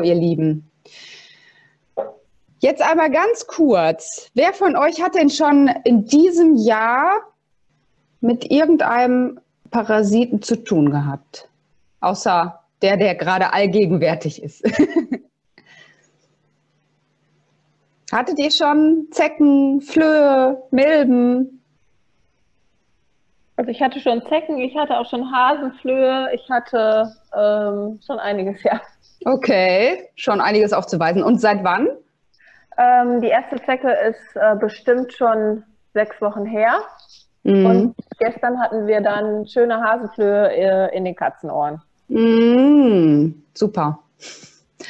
Ihr Lieben. Jetzt aber ganz kurz. Wer von euch hat denn schon in diesem Jahr mit irgendeinem Parasiten zu tun gehabt? Außer der, der gerade allgegenwärtig ist. Hattet ihr schon Zecken, Flöhe, Milben? Also ich hatte schon Zecken, ich hatte auch schon Hasenflöhe, ich hatte ähm, schon einiges, ja. Okay, schon einiges aufzuweisen. Und seit wann? Ähm, die erste Zecke ist äh, bestimmt schon sechs Wochen her. Mhm. Und gestern hatten wir dann schöne Hasenflöhe äh, in den Katzenohren. Mhm. Super.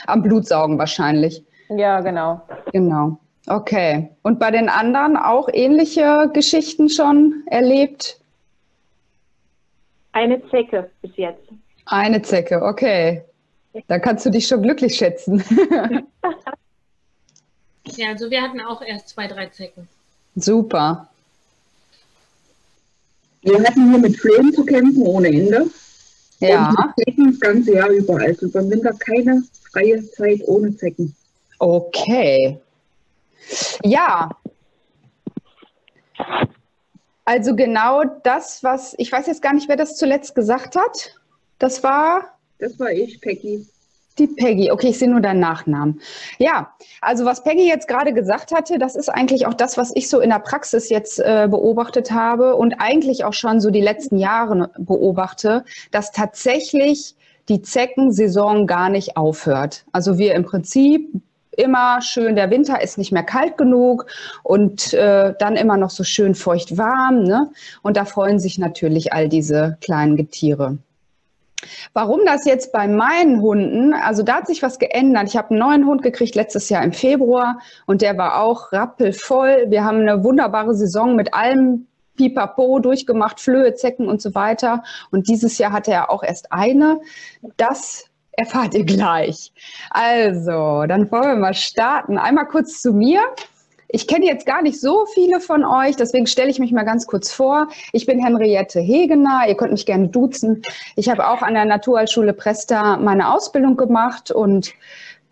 Am Blutsaugen wahrscheinlich. Ja, genau. Genau. Okay. Und bei den anderen auch ähnliche Geschichten schon erlebt? Eine Zecke bis jetzt. Eine Zecke, okay. Da kannst du dich schon glücklich schätzen. ja, also wir hatten auch erst zwei, drei Zecken. Super. Wir hatten hier mit Flöhen zu kämpfen ohne Ende. Ja. Und Zecken das ganze Jahr über. Also beim Winter keine freie Zeit ohne Zecken. Okay. Ja, also genau das, was, ich weiß jetzt gar nicht, wer das zuletzt gesagt hat. Das war? Das war ich, Peggy. Die Peggy, okay, ich sehe nur deinen Nachnamen. Ja, also was Peggy jetzt gerade gesagt hatte, das ist eigentlich auch das, was ich so in der Praxis jetzt äh, beobachtet habe und eigentlich auch schon so die letzten Jahre beobachte, dass tatsächlich die Zeckensaison gar nicht aufhört. Also wir im Prinzip immer schön, der Winter ist nicht mehr kalt genug und äh, dann immer noch so schön feucht warm. Ne? Und da freuen sich natürlich all diese kleinen Getiere. Warum das jetzt bei meinen Hunden, also da hat sich was geändert. Ich habe einen neuen Hund gekriegt letztes Jahr im Februar und der war auch rappelvoll. Wir haben eine wunderbare Saison mit allem Pipapo durchgemacht, Flöhe, Zecken und so weiter. Und dieses Jahr hatte er auch erst eine. Das erfahrt ihr gleich. Also, dann wollen wir mal starten. Einmal kurz zu mir. Ich kenne jetzt gar nicht so viele von euch, deswegen stelle ich mich mal ganz kurz vor. Ich bin Henriette Hegener, ihr könnt mich gerne duzen. Ich habe auch an der Naturheilschule Presta meine Ausbildung gemacht und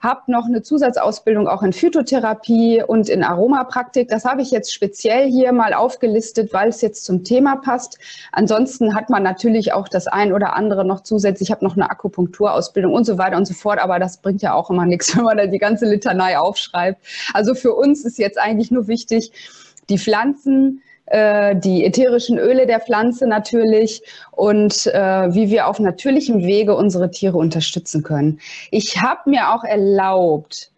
habe noch eine Zusatzausbildung auch in Phytotherapie und in Aromapraktik. Das habe ich jetzt speziell hier mal aufgelistet, weil es jetzt zum Thema passt. Ansonsten hat man natürlich auch das ein oder andere noch zusätzlich. Ich habe noch eine Akupunkturausbildung und so weiter und so fort. Aber das bringt ja auch immer nichts, wenn man da die ganze Litanei aufschreibt. Also für uns ist jetzt eigentlich nur wichtig, die Pflanzen äh, die ätherischen Öle der Pflanze natürlich und äh, wie wir auf natürlichem Wege unsere Tiere unterstützen können. Ich habe mir auch erlaubt,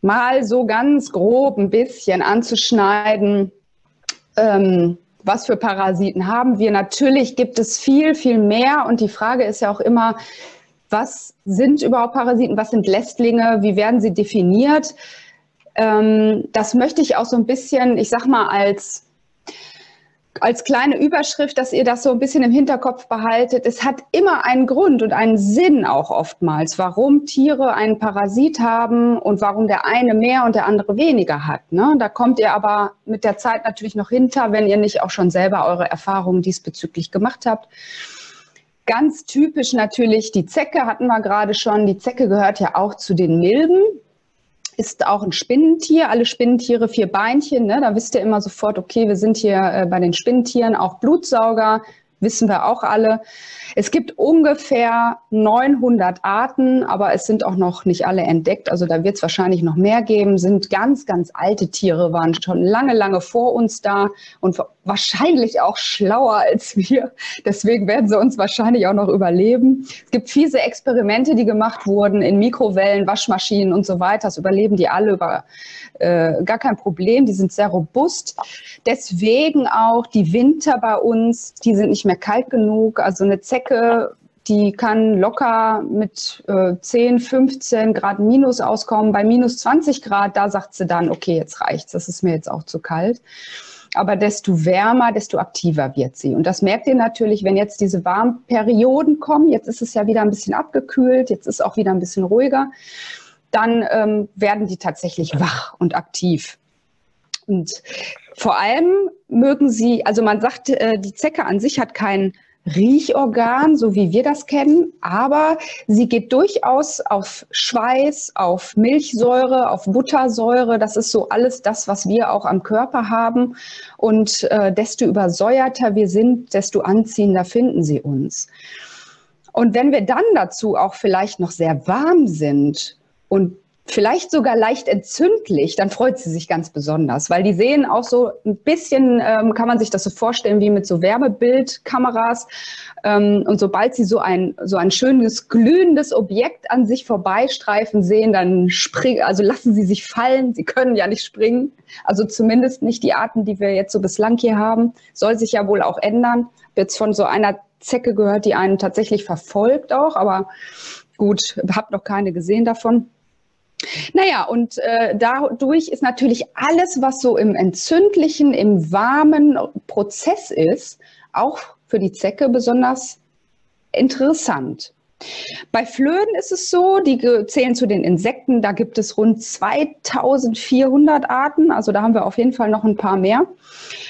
mal so ganz grob ein bisschen anzuschneiden, ähm, was für Parasiten haben wir. Natürlich gibt es viel, viel mehr und die Frage ist ja auch immer, was sind überhaupt Parasiten, was sind Lästlinge, wie werden sie definiert? Ähm, das möchte ich auch so ein bisschen, ich sag mal, als als kleine Überschrift, dass ihr das so ein bisschen im Hinterkopf behaltet. Es hat immer einen Grund und einen Sinn auch oftmals, warum Tiere einen Parasit haben und warum der eine mehr und der andere weniger hat. Ne? Da kommt ihr aber mit der Zeit natürlich noch hinter, wenn ihr nicht auch schon selber eure Erfahrungen diesbezüglich gemacht habt. Ganz typisch natürlich die Zecke hatten wir gerade schon. Die Zecke gehört ja auch zu den Milben ist auch ein Spinnentier. Alle Spinnentiere vier Beinchen. Ne? Da wisst ihr immer sofort, okay, wir sind hier äh, bei den Spinnentieren. Auch Blutsauger wissen wir auch alle. Es gibt ungefähr 900 Arten, aber es sind auch noch nicht alle entdeckt. Also da wird es wahrscheinlich noch mehr geben. Sind ganz, ganz alte Tiere, waren schon lange, lange vor uns da und wahrscheinlich auch schlauer als wir. Deswegen werden sie uns wahrscheinlich auch noch überleben. Es gibt fiese Experimente, die gemacht wurden in Mikrowellen, Waschmaschinen und so weiter. Das überleben die alle über äh, gar kein Problem. Die sind sehr robust. Deswegen auch die Winter bei uns, die sind nicht mehr kalt genug. Also eine Zecke die kann locker mit äh, 10, 15 Grad minus auskommen. Bei minus 20 Grad, da sagt sie dann, okay, jetzt reicht's, das ist mir jetzt auch zu kalt aber desto wärmer, desto aktiver wird sie. Und das merkt ihr natürlich, wenn jetzt diese Warmperioden kommen. Jetzt ist es ja wieder ein bisschen abgekühlt, jetzt ist auch wieder ein bisschen ruhiger. Dann ähm, werden die tatsächlich wach und aktiv. Und vor allem mögen sie, also man sagt, äh, die Zecke an sich hat keinen Riechorgan, so wie wir das kennen, aber sie geht durchaus auf Schweiß, auf Milchsäure, auf Buttersäure. Das ist so alles das, was wir auch am Körper haben. Und äh, desto übersäuerter wir sind, desto anziehender finden sie uns. Und wenn wir dann dazu auch vielleicht noch sehr warm sind und vielleicht sogar leicht entzündlich, dann freut sie sich ganz besonders, weil die sehen auch so ein bisschen, ähm, kann man sich das so vorstellen, wie mit so Wärmebildkameras. Ähm, und sobald sie so ein, so ein schönes, glühendes Objekt an sich vorbeistreifen sehen, dann springen, also lassen sie sich fallen. Sie können ja nicht springen. Also zumindest nicht die Arten, die wir jetzt so bislang hier haben. Soll sich ja wohl auch ändern. Jetzt von so einer Zecke gehört, die einen tatsächlich verfolgt auch, aber gut, hab noch keine gesehen davon. Naja, und äh, dadurch ist natürlich alles, was so im entzündlichen, im warmen Prozess ist, auch für die Zecke besonders interessant. Bei Flöhen ist es so, die zählen zu den Insekten, da gibt es rund 2400 Arten, also da haben wir auf jeden Fall noch ein paar mehr.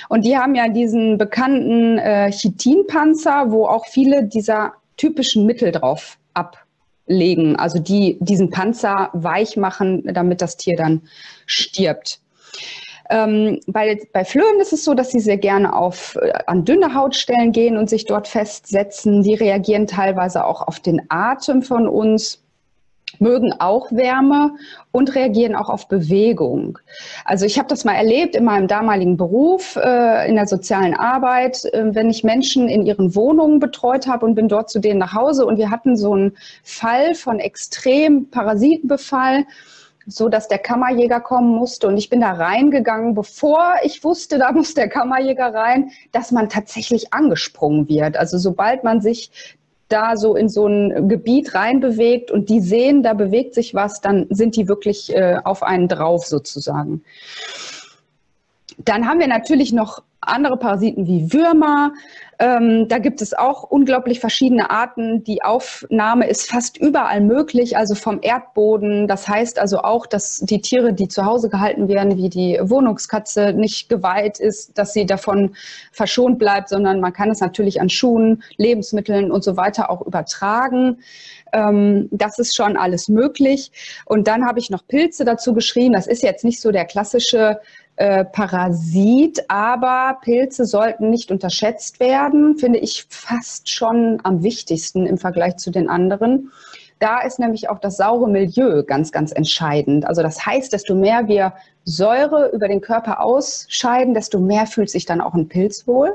Und die haben ja diesen bekannten äh, Chitinpanzer, wo auch viele dieser typischen Mittel drauf ab legen, also die diesen Panzer weich machen, damit das Tier dann stirbt. Ähm, bei, bei Flöhen ist es so, dass sie sehr gerne auf, äh, an dünne Hautstellen gehen und sich dort festsetzen. Die reagieren teilweise auch auf den Atem von uns mögen auch Wärme und reagieren auch auf Bewegung. Also ich habe das mal erlebt in meinem damaligen Beruf äh, in der sozialen Arbeit, äh, wenn ich Menschen in ihren Wohnungen betreut habe und bin dort zu denen nach Hause und wir hatten so einen Fall von extrem Parasitenbefall so dass der Kammerjäger kommen musste und ich bin da reingegangen, bevor ich wusste, da muss der Kammerjäger rein, dass man tatsächlich angesprungen wird. Also sobald man sich da so in so ein Gebiet reinbewegt und die sehen, da bewegt sich was, dann sind die wirklich äh, auf einen drauf sozusagen. Dann haben wir natürlich noch andere Parasiten wie Würmer. Ähm, da gibt es auch unglaublich verschiedene Arten. Die Aufnahme ist fast überall möglich, also vom Erdboden. Das heißt also auch, dass die Tiere, die zu Hause gehalten werden, wie die Wohnungskatze, nicht geweiht ist, dass sie davon verschont bleibt, sondern man kann es natürlich an Schuhen, Lebensmitteln und so weiter auch übertragen. Ähm, das ist schon alles möglich. Und dann habe ich noch Pilze dazu geschrieben. Das ist jetzt nicht so der klassische äh, Parasit, aber Pilze sollten nicht unterschätzt werden, finde ich fast schon am wichtigsten im Vergleich zu den anderen. Da ist nämlich auch das saure Milieu ganz, ganz entscheidend. Also das heißt, desto mehr wir Säure über den Körper ausscheiden, desto mehr fühlt sich dann auch ein Pilz wohl.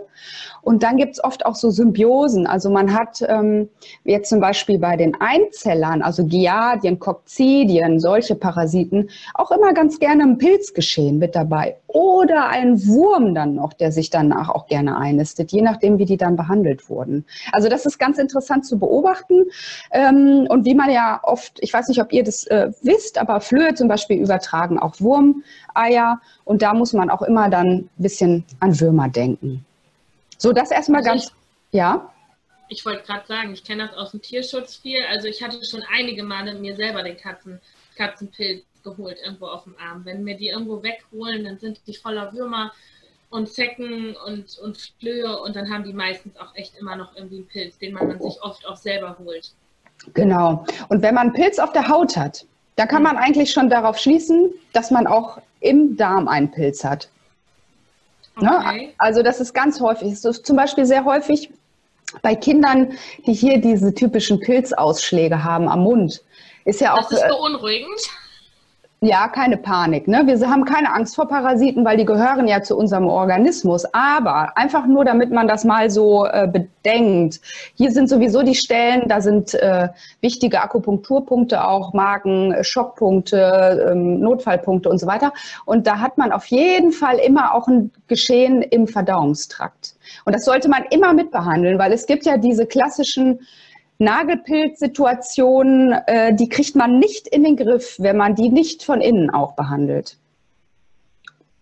Und dann gibt es oft auch so Symbiosen. Also man hat ähm, jetzt zum Beispiel bei den Einzellern, also Giardien, Kokzidien, solche Parasiten, auch immer ganz gerne ein Pilzgeschehen mit dabei. Oder ein Wurm dann noch, der sich danach auch gerne einnistet, je nachdem, wie die dann behandelt wurden. Also das ist ganz interessant zu beobachten. Ähm, und wie man ja oft, ich weiß nicht, ob ihr das äh, wisst, aber Flöhe zum Beispiel übertragen auch Wurm. Eier. Und da muss man auch immer dann ein bisschen an Würmer denken. So, das erstmal also ganz, ich, ja. Ich wollte gerade sagen, ich kenne das aus dem Tierschutz viel. Also ich hatte schon einige Male mir selber den Katzen, Katzenpilz geholt irgendwo auf dem Arm. Wenn mir die irgendwo wegholen, dann sind die voller Würmer und Zecken und, und Flöhe und dann haben die meistens auch echt immer noch irgendwie einen Pilz, den man sich oft auch selber holt. Genau. Und wenn man einen Pilz auf der Haut hat, da kann man eigentlich schon darauf schließen, dass man auch im Darm einen Pilz hat. Ne? Okay. Also das ist ganz häufig. Das ist zum Beispiel sehr häufig bei Kindern, die hier diese typischen Pilzausschläge haben am Mund. Ist ja auch. Das ist beunruhigend. Ja, keine Panik. Ne? Wir haben keine Angst vor Parasiten, weil die gehören ja zu unserem Organismus. Aber einfach nur, damit man das mal so äh, bedenkt. Hier sind sowieso die Stellen, da sind äh, wichtige Akupunkturpunkte auch, Marken, Schockpunkte, ähm, Notfallpunkte und so weiter. Und da hat man auf jeden Fall immer auch ein Geschehen im Verdauungstrakt. Und das sollte man immer mitbehandeln, weil es gibt ja diese klassischen Nagelpilzsituationen, äh, die kriegt man nicht in den Griff, wenn man die nicht von innen auch behandelt.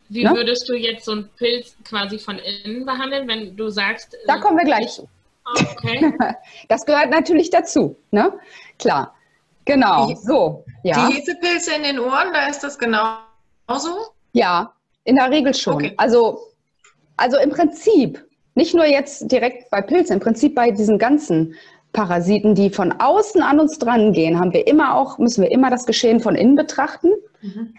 Wie ne? würdest du jetzt so einen Pilz quasi von innen behandeln, wenn du sagst. Da äh, kommen wir gleich zu. Okay. Das gehört natürlich dazu, ne? Klar. Genau. Die, so. Ja. Die Hefepilze in den Ohren, da ist das genauso? Ja, in der Regel schon. Okay. Also, also im Prinzip Nicht nur jetzt direkt bei Pilzen, im Prinzip bei diesen ganzen Parasiten, die von außen an uns drangehen, haben wir immer auch, müssen wir immer das Geschehen von innen betrachten. Mhm.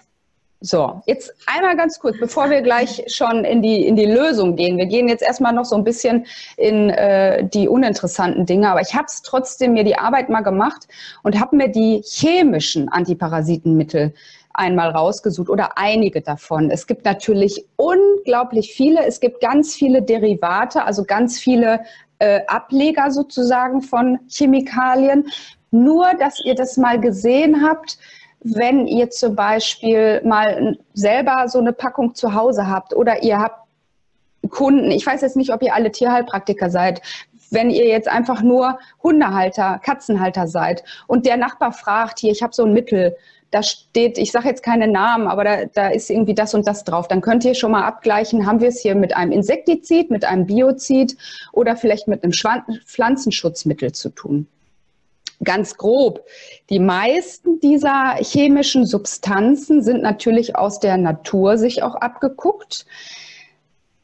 So, jetzt einmal ganz kurz, bevor wir gleich schon in die, in die Lösung gehen. Wir gehen jetzt erstmal noch so ein bisschen in äh, die uninteressanten Dinge, aber ich habe es trotzdem mir die Arbeit mal gemacht und habe mir die chemischen Antiparasitenmittel einmal rausgesucht oder einige davon. Es gibt natürlich unglaublich viele. Es gibt ganz viele Derivate, also ganz viele äh, Ableger sozusagen von Chemikalien. Nur, dass ihr das mal gesehen habt, wenn ihr zum Beispiel mal selber so eine Packung zu Hause habt oder ihr habt Kunden, ich weiß jetzt nicht, ob ihr alle Tierheilpraktiker seid, wenn ihr jetzt einfach nur Hundehalter, Katzenhalter seid und der Nachbar fragt, hier, ich habe so ein Mittel, da steht, ich sage jetzt keine Namen, aber da, da ist irgendwie das und das drauf. Dann könnt ihr schon mal abgleichen, haben wir es hier mit einem Insektizid, mit einem Biozid oder vielleicht mit einem Pflanzenschutzmittel zu tun ganz grob. Die meisten dieser chemischen Substanzen sind natürlich aus der Natur sich auch abgeguckt,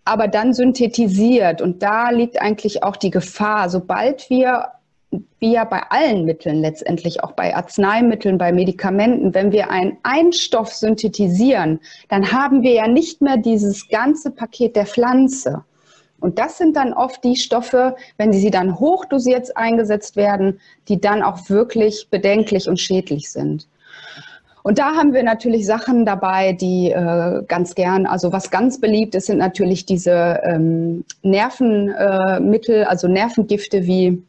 aber dann synthetisiert. Und da liegt eigentlich auch die Gefahr. Sobald wir, wie ja bei allen Mitteln letztendlich, auch bei Arzneimitteln, bei Medikamenten, wenn wir einen Einstoff synthetisieren, dann haben wir ja nicht mehr dieses ganze Paket der Pflanze. Und das sind dann oft die Stoffe, wenn sie dann hochdosiert eingesetzt werden, die dann auch wirklich bedenklich und schädlich sind. Und da haben wir natürlich Sachen dabei, die äh, ganz gern, also was ganz beliebt ist, sind natürlich diese ähm, Nervenmittel, äh, also Nervengifte wie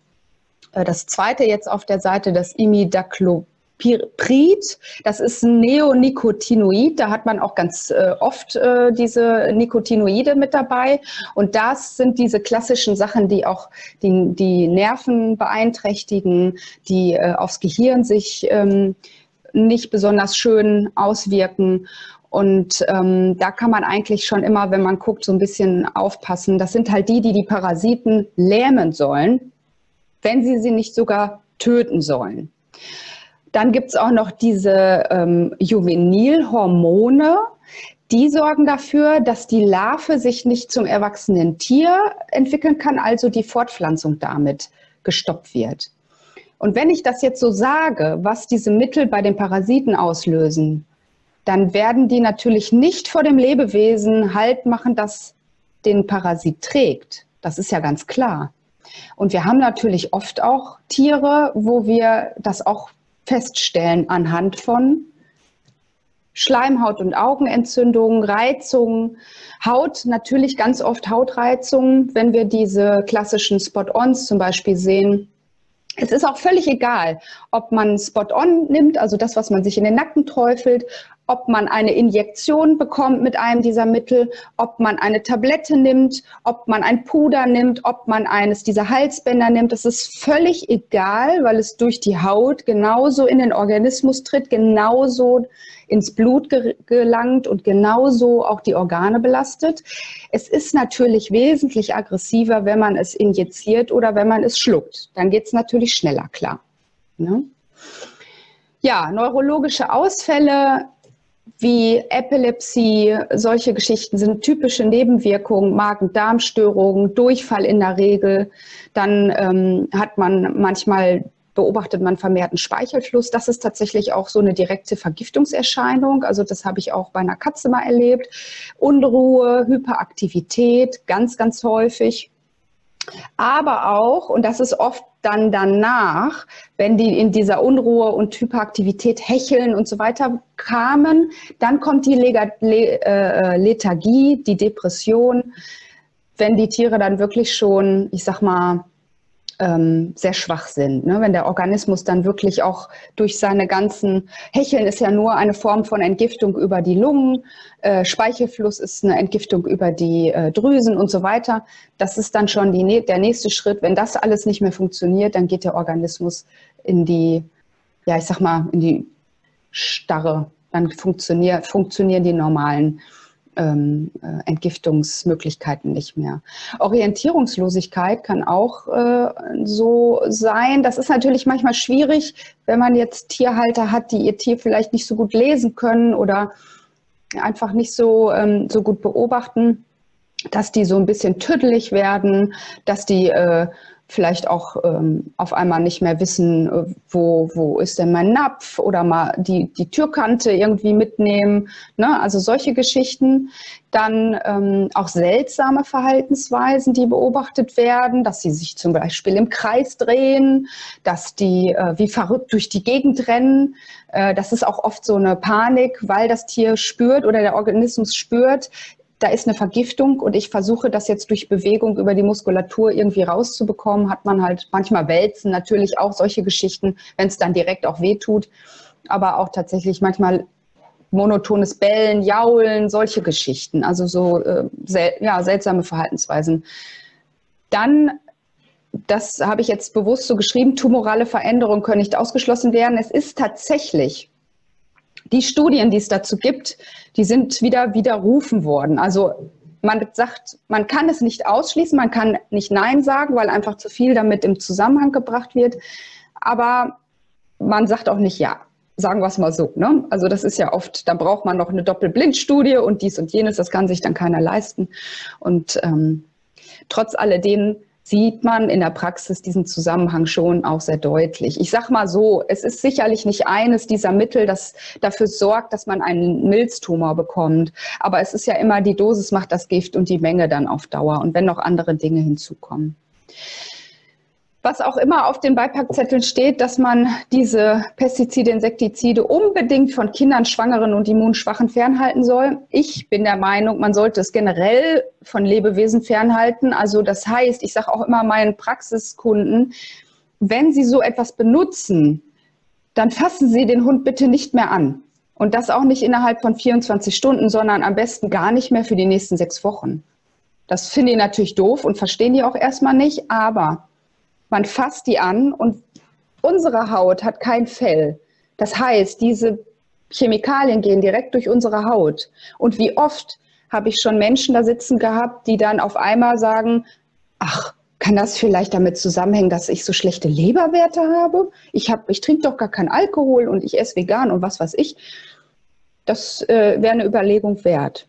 das zweite jetzt auf der Seite, das Imidacloprid. Prid, das ist ein Neonicotinoid, da hat man auch ganz äh, oft äh, diese Nicotinoide mit dabei. Und das sind diese klassischen Sachen, die auch die, die Nerven beeinträchtigen, die äh, aufs Gehirn sich ähm, nicht besonders schön auswirken. Und ähm, da kann man eigentlich schon immer, wenn man guckt, so ein bisschen aufpassen. Das sind halt die, die die Parasiten lähmen sollen, wenn sie sie nicht sogar töten sollen. Dann gibt es auch noch diese ähm, Juvenilhormone. Die sorgen dafür, dass die Larve sich nicht zum erwachsenen Tier entwickeln kann, also die Fortpflanzung damit gestoppt wird. Und wenn ich das jetzt so sage, was diese Mittel bei den Parasiten auslösen, dann werden die natürlich nicht vor dem Lebewesen Halt machen, das den Parasit trägt. Das ist ja ganz klar. Und wir haben natürlich oft auch Tiere, wo wir das auch feststellen anhand von Schleimhaut- und Augenentzündungen, Reizungen, Haut, natürlich ganz oft Hautreizungen, wenn wir diese klassischen Spot-ons zum Beispiel sehen. Es ist auch völlig egal, ob man Spot-on nimmt, also das, was man sich in den Nacken träufelt, ob man eine Injektion bekommt mit einem dieser Mittel, ob man eine Tablette nimmt, ob man ein Puder nimmt, ob man eines dieser Halsbänder nimmt. Das ist völlig egal, weil es durch die Haut genauso in den Organismus tritt, genauso ins Blut gelangt und genauso auch die Organe belastet. Es ist natürlich wesentlich aggressiver, wenn man es injiziert oder wenn man es schluckt. Dann geht es natürlich schneller, klar. Ne? Ja, neurologische Ausfälle wie Epilepsie, solche Geschichten sind typische Nebenwirkungen, Magen-Darm-Störungen, Durchfall in der Regel. Dann ähm, hat man manchmal beobachtet man vermehrten Speichelfluss. Das ist tatsächlich auch so eine direkte Vergiftungserscheinung. Also das habe ich auch bei einer Katze mal erlebt. Unruhe, Hyperaktivität, ganz, ganz häufig. Aber auch, und das ist oft dann danach, wenn die in dieser Unruhe und Hyperaktivität hecheln und so weiter kamen, dann kommt die äh, Lethargie, die Depression, wenn die Tiere dann wirklich schon, ich sag mal, ähm, sehr schwach sind. Ne? Wenn der Organismus dann wirklich auch durch seine ganzen Hecheln ist ja nur eine Form von Entgiftung über die Lungen, äh, Speichelfluss ist eine Entgiftung über die äh, Drüsen und so weiter. Das ist dann schon die, der nächste Schritt. Wenn das alles nicht mehr funktioniert, dann geht der Organismus in die, ja, ich sag mal, in die Starre. Dann funktionier, funktionieren die normalen ähm, äh, Entgiftungsmöglichkeiten nicht mehr. Orientierungslosigkeit kann auch äh, so sein. Das ist natürlich manchmal schwierig, wenn man jetzt Tierhalter hat, die ihr Tier vielleicht nicht so gut lesen können oder einfach nicht so, ähm, so gut beobachten. dass die so ein bisschen tüdelig werden, dass die äh, vielleicht auch ähm, auf einmal nicht mehr wissen, äh, wo, wo ist denn mein Napf oder mal die, die Türkante irgendwie mitnehmen. Ne? Also solche Geschichten. Dann ähm, auch seltsame Verhaltensweisen, die beobachtet werden, dass sie sich zum Beispiel im Kreis drehen, dass die äh, wie verrückt durch die Gegend rennen. Äh, das ist auch oft so eine Panik, weil das Tier spürt oder der Organismus spürt, da ist eine Vergiftung und ich versuche das jetzt durch Bewegung über die Muskulatur irgendwie rauszubekommen, hat man halt manchmal Wälzen, natürlich auch solche Geschichten, wenn es dann direkt auch wehtut, aber auch tatsächlich manchmal monotones Bellen, Jaulen, solche Geschichten, also so äh, sel ja, seltsame Verhaltensweisen. Dann, das habe ich jetzt bewusst so geschrieben, tumorale Veränderungen können nicht ausgeschlossen werden. Es ist tatsächlich die Studien, die es dazu gibt, die sind wieder widerrufen worden. Also man sagt, man kann es nicht ausschließen, man kann nicht Nein sagen, weil einfach zu viel damit im Zusammenhang gebracht wird. Aber man sagt auch nicht Ja. Sagen wir es mal so. Ne? Also das ist ja oft, da braucht man noch eine Doppelblindstudie und dies und jenes, das kann sich dann keiner leisten. Und ähm, trotz alledem sieht man in der Praxis diesen Zusammenhang schon auch sehr deutlich. Ich sage mal so, es ist sicherlich nicht eines dieser Mittel, das dafür sorgt, dass man einen Milztumor bekommt. Aber es ist ja immer, die Dosis macht das Gift und die Menge dann auf Dauer. Und wenn noch andere Dinge hinzukommen was auch immer auf den Beipackzetteln steht, dass man diese Pestizide, Insektizide unbedingt von Kindern, Schwangeren und Immunschwachen fernhalten soll. Ich bin der Meinung, man sollte es generell von Lebewesen fernhalten. Also das heißt, ich sage auch immer meinen Praxiskunden, wenn sie so etwas benutzen, dann fassen Sie den Hund bitte nicht mehr an. Und das auch nicht innerhalb von 24 Stunden, sondern am besten gar nicht mehr für die nächsten sechs Wochen. Das finde ich natürlich doof und verstehen die auch erstmal nicht, aber man fasst die an und unsere Haut hat kein Fell. Das heißt, diese Chemikalien gehen direkt durch unsere Haut. Und wie oft habe ich schon Menschen da sitzen gehabt, die dann auf einmal sagen, ach, kann das vielleicht damit zusammenhängen, dass ich so schlechte Leberwerte habe? Ich, hab, ich trinke doch gar keinen Alkohol und ich esse vegan und was weiß ich. Das äh, wäre eine Überlegung wert.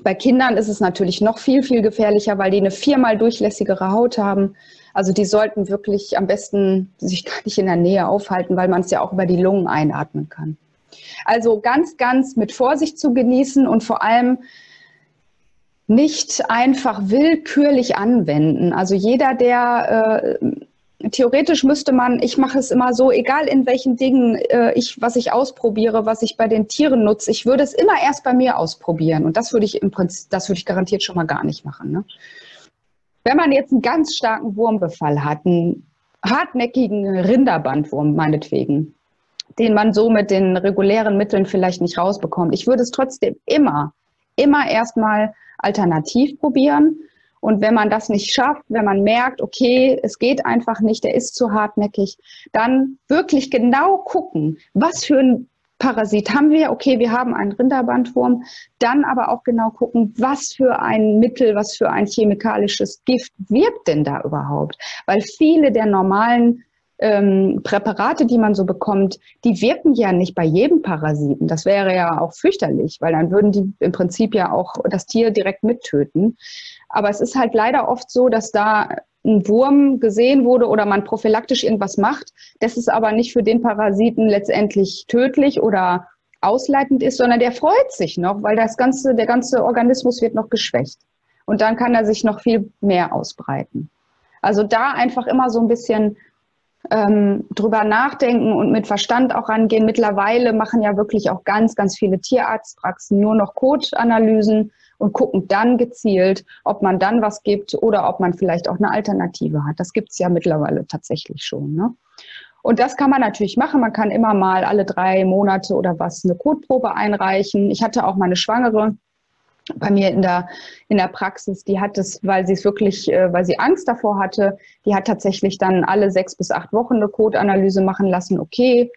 Bei Kindern ist es natürlich noch viel, viel gefährlicher, weil die eine viermal durchlässigere Haut haben. Also die sollten wirklich am besten sich gar nicht in der Nähe aufhalten, weil man es ja auch über die Lungen einatmen kann. Also ganz, ganz mit Vorsicht zu genießen und vor allem nicht einfach willkürlich anwenden. Also jeder, der äh, theoretisch müsste man, ich mache es immer so, egal in welchen Dingen äh, ich, was ich ausprobiere, was ich bei den Tieren nutze, ich würde es immer erst bei mir ausprobieren. Und das würde ich im Prinzip, das würde ich garantiert schon mal gar nicht machen. Ne? Wenn man jetzt einen ganz starken Wurmbefall hat, einen hartnäckigen Rinderbandwurm meinetwegen, den man so mit den regulären Mitteln vielleicht nicht rausbekommt, ich würde es trotzdem immer, immer erstmal alternativ probieren. Und wenn man das nicht schafft, wenn man merkt, okay, es geht einfach nicht, der ist zu hartnäckig, dann wirklich genau gucken, was für ein Parasit haben wir, okay, wir haben einen Rinderbandwurm, dann aber auch genau gucken, was für ein Mittel, was für ein chemikalisches Gift wirkt denn da überhaupt? Weil viele der normalen ähm, Präparate, die man so bekommt, die wirken ja nicht bei jedem Parasiten. Das wäre ja auch fürchterlich, weil dann würden die im Prinzip ja auch das Tier direkt mittöten. Aber es ist halt leider oft so, dass da ein Wurm gesehen wurde oder man prophylaktisch irgendwas macht, das ist aber nicht für den Parasiten letztendlich tödlich oder ausleitend ist, sondern der freut sich noch, weil das ganze, der ganze Organismus wird noch geschwächt. Und dann kann er sich noch viel mehr ausbreiten. Also da einfach immer so ein bisschen ähm, drüber nachdenken und mit Verstand auch rangehen. Mittlerweile machen ja wirklich auch ganz, ganz viele Tierarztpraxen nur noch Code-Analysen und gucken dann gezielt, ob man dann was gibt oder ob man vielleicht auch eine Alternative hat. Das gibt es ja mittlerweile tatsächlich schon. Ne? Und das kann man natürlich machen. Man kann immer mal alle drei Monate oder was eine Kotprobe einreichen. Ich hatte auch meine Schwangere bei mir in der, in der Praxis, die hat es, weil sie es wirklich, äh, weil sie Angst davor hatte, die hat tatsächlich dann alle sechs bis acht Wochen eine Kotanalyse machen lassen. Okay,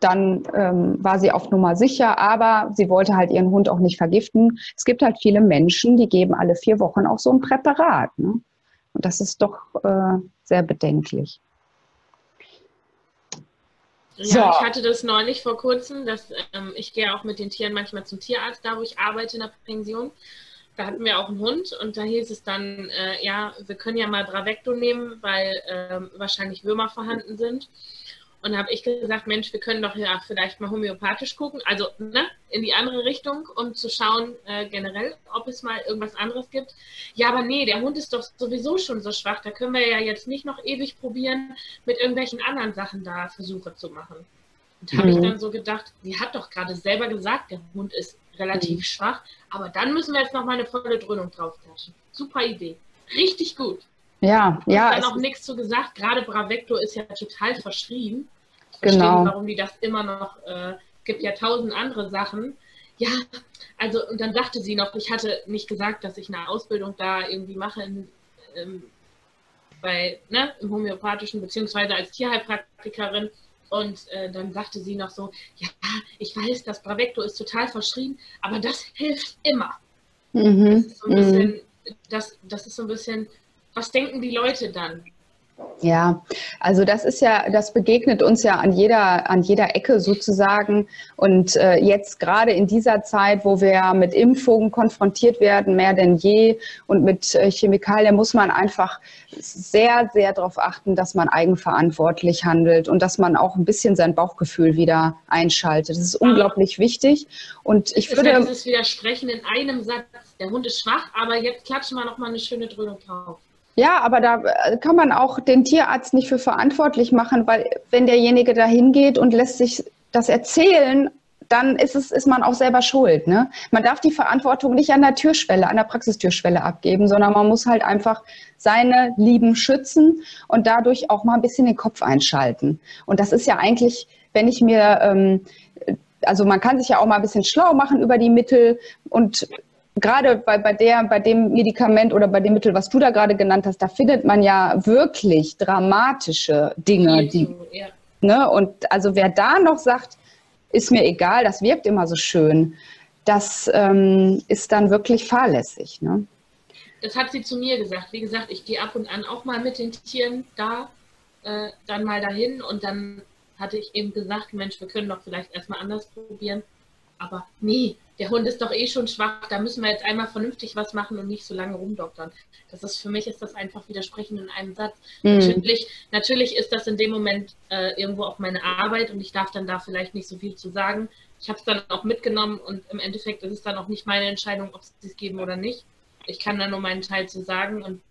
dann ähm, war sie auf Nummer sicher, aber sie wollte halt ihren Hund auch nicht vergiften. Es gibt halt viele Menschen, die geben alle vier Wochen auch so ein Präparat. Ne? Und das ist doch äh, sehr bedenklich. Ja, so. ich hatte das neulich vor kurzem, dass ähm, ich gehe auch mit den Tieren manchmal zum Tierarzt, da wo ich arbeite in der Pension. da hatten wir auch einen Hund und da hieß es dann, äh, ja, wir können ja mal Bravecto nehmen, weil ähm, wahrscheinlich Würmer vorhanden sind. Und habe ich gesagt, Mensch, wir können doch ja vielleicht mal homöopathisch gucken, also ne, in die andere Richtung, um zu schauen äh, generell, ob es mal irgendwas anderes gibt. Ja, aber nee, der Hund ist doch sowieso schon so schwach, da können wir ja jetzt nicht noch ewig probieren, mit irgendwelchen anderen Sachen da Versuche zu machen. Und habe mhm. ich dann so gedacht, sie hat doch gerade selber gesagt, der Hund ist relativ mhm. schwach, aber dann müssen wir jetzt noch mal eine volle Dröhnung draufklatschen. Super Idee. Richtig gut. Ja, ja. Ich habe noch nichts zu gesagt. Gerade Bravecto ist ja total verschrieben. Ich genau. warum die das immer noch, äh, gibt ja tausend andere Sachen. Ja, also, und dann sagte sie noch, ich hatte nicht gesagt, dass ich eine Ausbildung da irgendwie mache in, ähm, bei, ne, im homöopathischen, beziehungsweise als Tierheilpraktikerin. Und äh, dann sagte sie noch so, ja, ich weiß, das Bravecto ist total verschrieben, aber das hilft immer. Mhm. Das, ist so ein bisschen, mhm. das, das ist so ein bisschen was denken die Leute dann? Ja, also das ist ja, das begegnet uns ja an jeder, an jeder Ecke sozusagen. Und äh, jetzt gerade in dieser Zeit, wo wir mit Impfungen konfrontiert werden, mehr denn je und mit äh, Chemikalien, muss man einfach sehr, sehr darauf achten, dass man eigenverantwortlich handelt und dass man auch ein bisschen sein Bauchgefühl wieder einschaltet. Das ist unglaublich wichtig. Und ich es würde. Ist ja dieses Widersprechen in einem Satz. Der Hund ist schwach, aber jetzt klatschen wir noch mal eine schöne Dröhnung drauf. Ja, aber da äh, kann man auch den Tierarzt nicht für verantwortlich machen, weil wenn derjenige da hingeht und lässt sich das erzählen, dann ist, es, ist man auch selber schuld. Ne? Man darf die Verantwortung nicht an der Türschwelle, an der Praxistürschwelle abgeben, sondern man muss halt einfach seine Lieben schützen und dadurch auch mal ein bisschen den Kopf einschalten. Und das ist ja eigentlich, wenn ich mir, ähm, also man kann sich ja auch mal ein bisschen schlau machen über die Mittel und gerade bei, bei, der, bei dem Medikament oder bei dem Mittel, was du da gerade genannt hast, da findet man ja wirklich dramatische Dinge. Die, ja. ne? Und also wer da noch sagt, ist mir egal, das wirkt immer so schön, das ähm, ist dann wirklich fahrlässig. Ne? Das hat sie zu mir gesagt. Wie gesagt, ich gehe ab und an auch mal mit den Tieren da, äh, dann mal dahin und dann hatte ich eben gesagt, Mensch, wir können doch vielleicht erstmal anders probieren. Aber nee, der Hund ist doch eh schon schwach, da müssen wir jetzt einmal vernünftig was machen und nicht so lange rumdoktern. Das ist für mich ist das einfach widersprechen in einem Satz. Mhm. Natürlich, natürlich ist das in dem Moment äh, irgendwo auch meine Arbeit und ich darf dann da vielleicht nicht so viel zu sagen. Ich habe es dann auch mitgenommen und im Endeffekt ist es dann auch nicht meine Entscheidung, ob sie es geben oder nicht. Ich kann da nur meinen Teil zu sagen und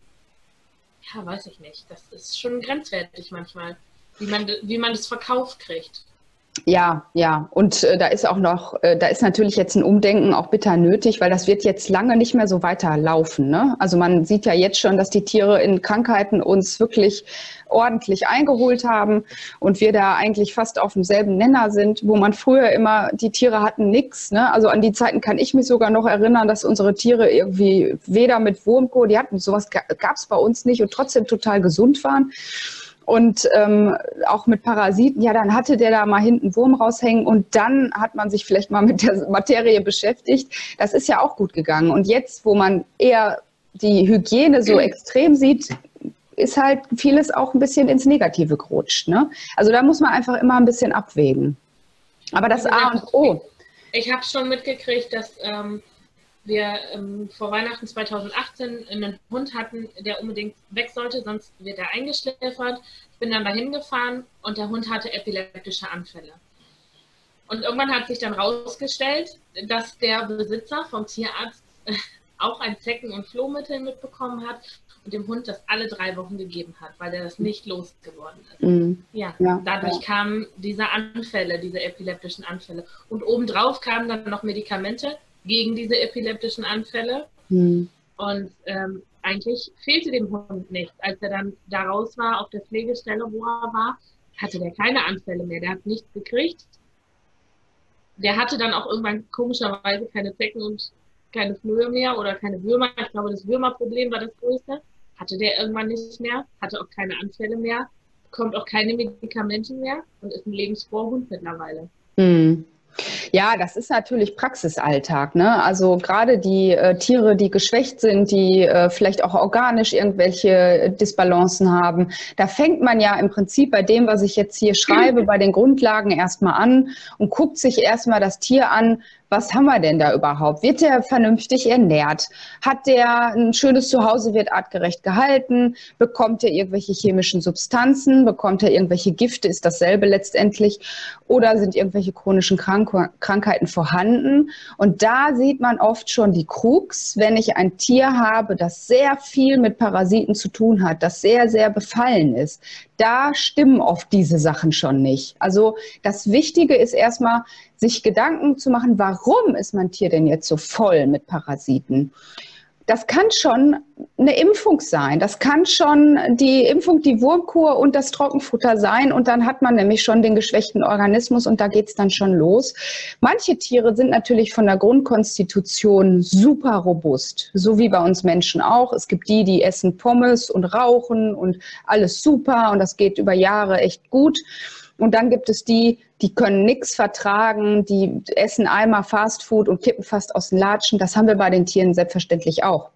ja, weiß ich nicht. Das ist schon grenzwertig manchmal, wie man, wie man das verkauft kriegt. Ja, ja. Und äh, da ist auch noch, äh, da ist natürlich jetzt ein Umdenken auch bitter nötig, weil das wird jetzt lange nicht mehr so weiterlaufen. Ne? Also man sieht ja jetzt schon, dass die Tiere in Krankheiten uns wirklich ordentlich eingeholt haben und wir da eigentlich fast auf demselben Nenner sind, wo man früher immer, die Tiere hatten nichts. Ne? Also an die Zeiten kann ich mich sogar noch erinnern, dass unsere Tiere irgendwie weder mit Wurmko, die hatten sowas gab es bei uns nicht und trotzdem total gesund waren und ähm, auch mit Parasiten, ja, dann hatte der da mal hinten Wurm raushängen und dann hat man sich vielleicht mal mit der Materie beschäftigt. Das ist ja auch gut gegangen. Und jetzt, wo man eher die Hygiene so extrem sieht, ist halt vieles auch ein bisschen ins Negative gerutscht. Ne? Also da muss man einfach immer ein bisschen abwägen. Aber das A und O. Ich habe schon mitgekriegt, dass ähm, wir ähm, vor Weihnachten 2018 einen Hund hatten, der unbedingt weg sollte, sonst wird er eingeschläfert. Ich bin dann dahin gefahren und der Hund hatte epileptische Anfälle. Und irgendwann hat sich dann rausgestellt, dass der Besitzer vom Tierarzt äh, auch ein Zecken- und Flohmittel mitbekommen hat und dem Hund das alle drei Wochen gegeben hat, weil er das nicht losgeworden ist. Mhm. Ja, ja, dadurch ja. kamen diese Anfälle, diese epileptischen Anfälle. Und obendrauf kamen dann noch Medikamente, gegen diese epileptischen Anfälle. Mhm. Und ähm, eigentlich fehlte dem Hund nichts. Als er dann da raus war, auf der Pflegestelle, wo er war, hatte der keine Anfälle mehr. Der hat nichts gekriegt. Der hatte dann auch irgendwann komischerweise keine Zecken und keine Flöhe mehr oder keine Würmer. Ich glaube, das Würmerproblem war das größte. Hatte der irgendwann nicht mehr, hatte auch keine Anfälle mehr, bekommt auch keine Medikamente mehr und ist ein lebensfroher Hund mittlerweile. Mhm. Ja, das ist natürlich Praxisalltag. Ne? Also gerade die äh, Tiere, die geschwächt sind, die äh, vielleicht auch organisch irgendwelche Disbalancen haben, da fängt man ja im Prinzip bei dem, was ich jetzt hier schreibe, bei den Grundlagen erstmal an und guckt sich erstmal das Tier an, was haben wir denn da überhaupt? Wird der vernünftig ernährt? Hat der ein schönes Zuhause, wird artgerecht gehalten? Bekommt er irgendwelche chemischen Substanzen? Bekommt er irgendwelche Gifte? Ist dasselbe letztendlich? Oder sind irgendwelche chronischen Krank Krankheiten vorhanden? Und da sieht man oft schon die Krux, wenn ich ein Tier habe, das sehr viel mit Parasiten zu tun hat, das sehr, sehr befallen ist. Da stimmen oft diese Sachen schon nicht. Also das Wichtige ist erstmal, sich Gedanken zu machen, warum ist mein Tier denn jetzt so voll mit Parasiten? Das kann schon eine Impfung sein. Das kann schon die Impfung, die Wurmkur und das Trockenfutter sein. Und dann hat man nämlich schon den geschwächten Organismus und da geht es dann schon los. Manche Tiere sind natürlich von der Grundkonstitution super robust, so wie bei uns Menschen auch. Es gibt die, die essen Pommes und rauchen und alles super und das geht über Jahre echt gut. Und dann gibt es die, die können nichts vertragen, die essen einmal Fastfood und kippen fast aus den Latschen. Das haben wir bei den Tieren selbstverständlich auch.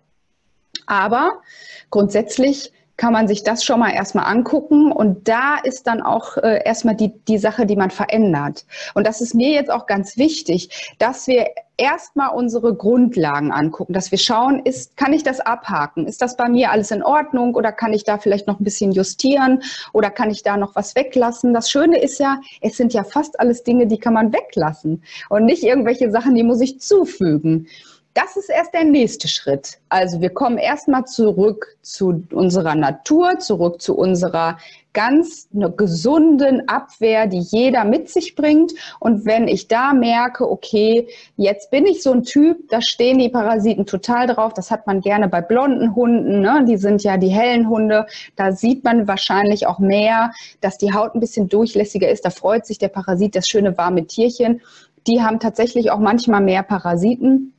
Aber grundsätzlich kann man sich das schon mal erstmal angucken und da ist dann auch äh, erstmal die, die Sache, die man verändert. Und das ist mir jetzt auch ganz wichtig, dass wir erstmal unsere Grundlagen angucken, dass wir schauen, ist, kann ich das abhaken? Ist das bei mir alles in Ordnung oder kann ich da vielleicht noch ein bisschen justieren oder kann ich da noch was weglassen? Das Schöne ist ja, es sind ja fast alles Dinge, die kann man weglassen und nicht irgendwelche Sachen, die muss ich zufügen. Das ist erst der nächste Schritt. Also wir kommen erstmal zurück zu unserer Natur, zurück zu unserer ganz gesunden Abwehr, die jeder mit sich bringt. Und wenn ich da merke, okay, jetzt bin ich so ein Typ, da stehen die Parasiten total drauf. Das hat man gerne bei blonden Hunden. Ne? Die sind ja die hellen Hunde. Da sieht man wahrscheinlich auch mehr, dass die Haut ein bisschen durchlässiger ist. Da freut sich der Parasit, das schöne warme Tierchen. Die haben tatsächlich auch manchmal mehr Parasiten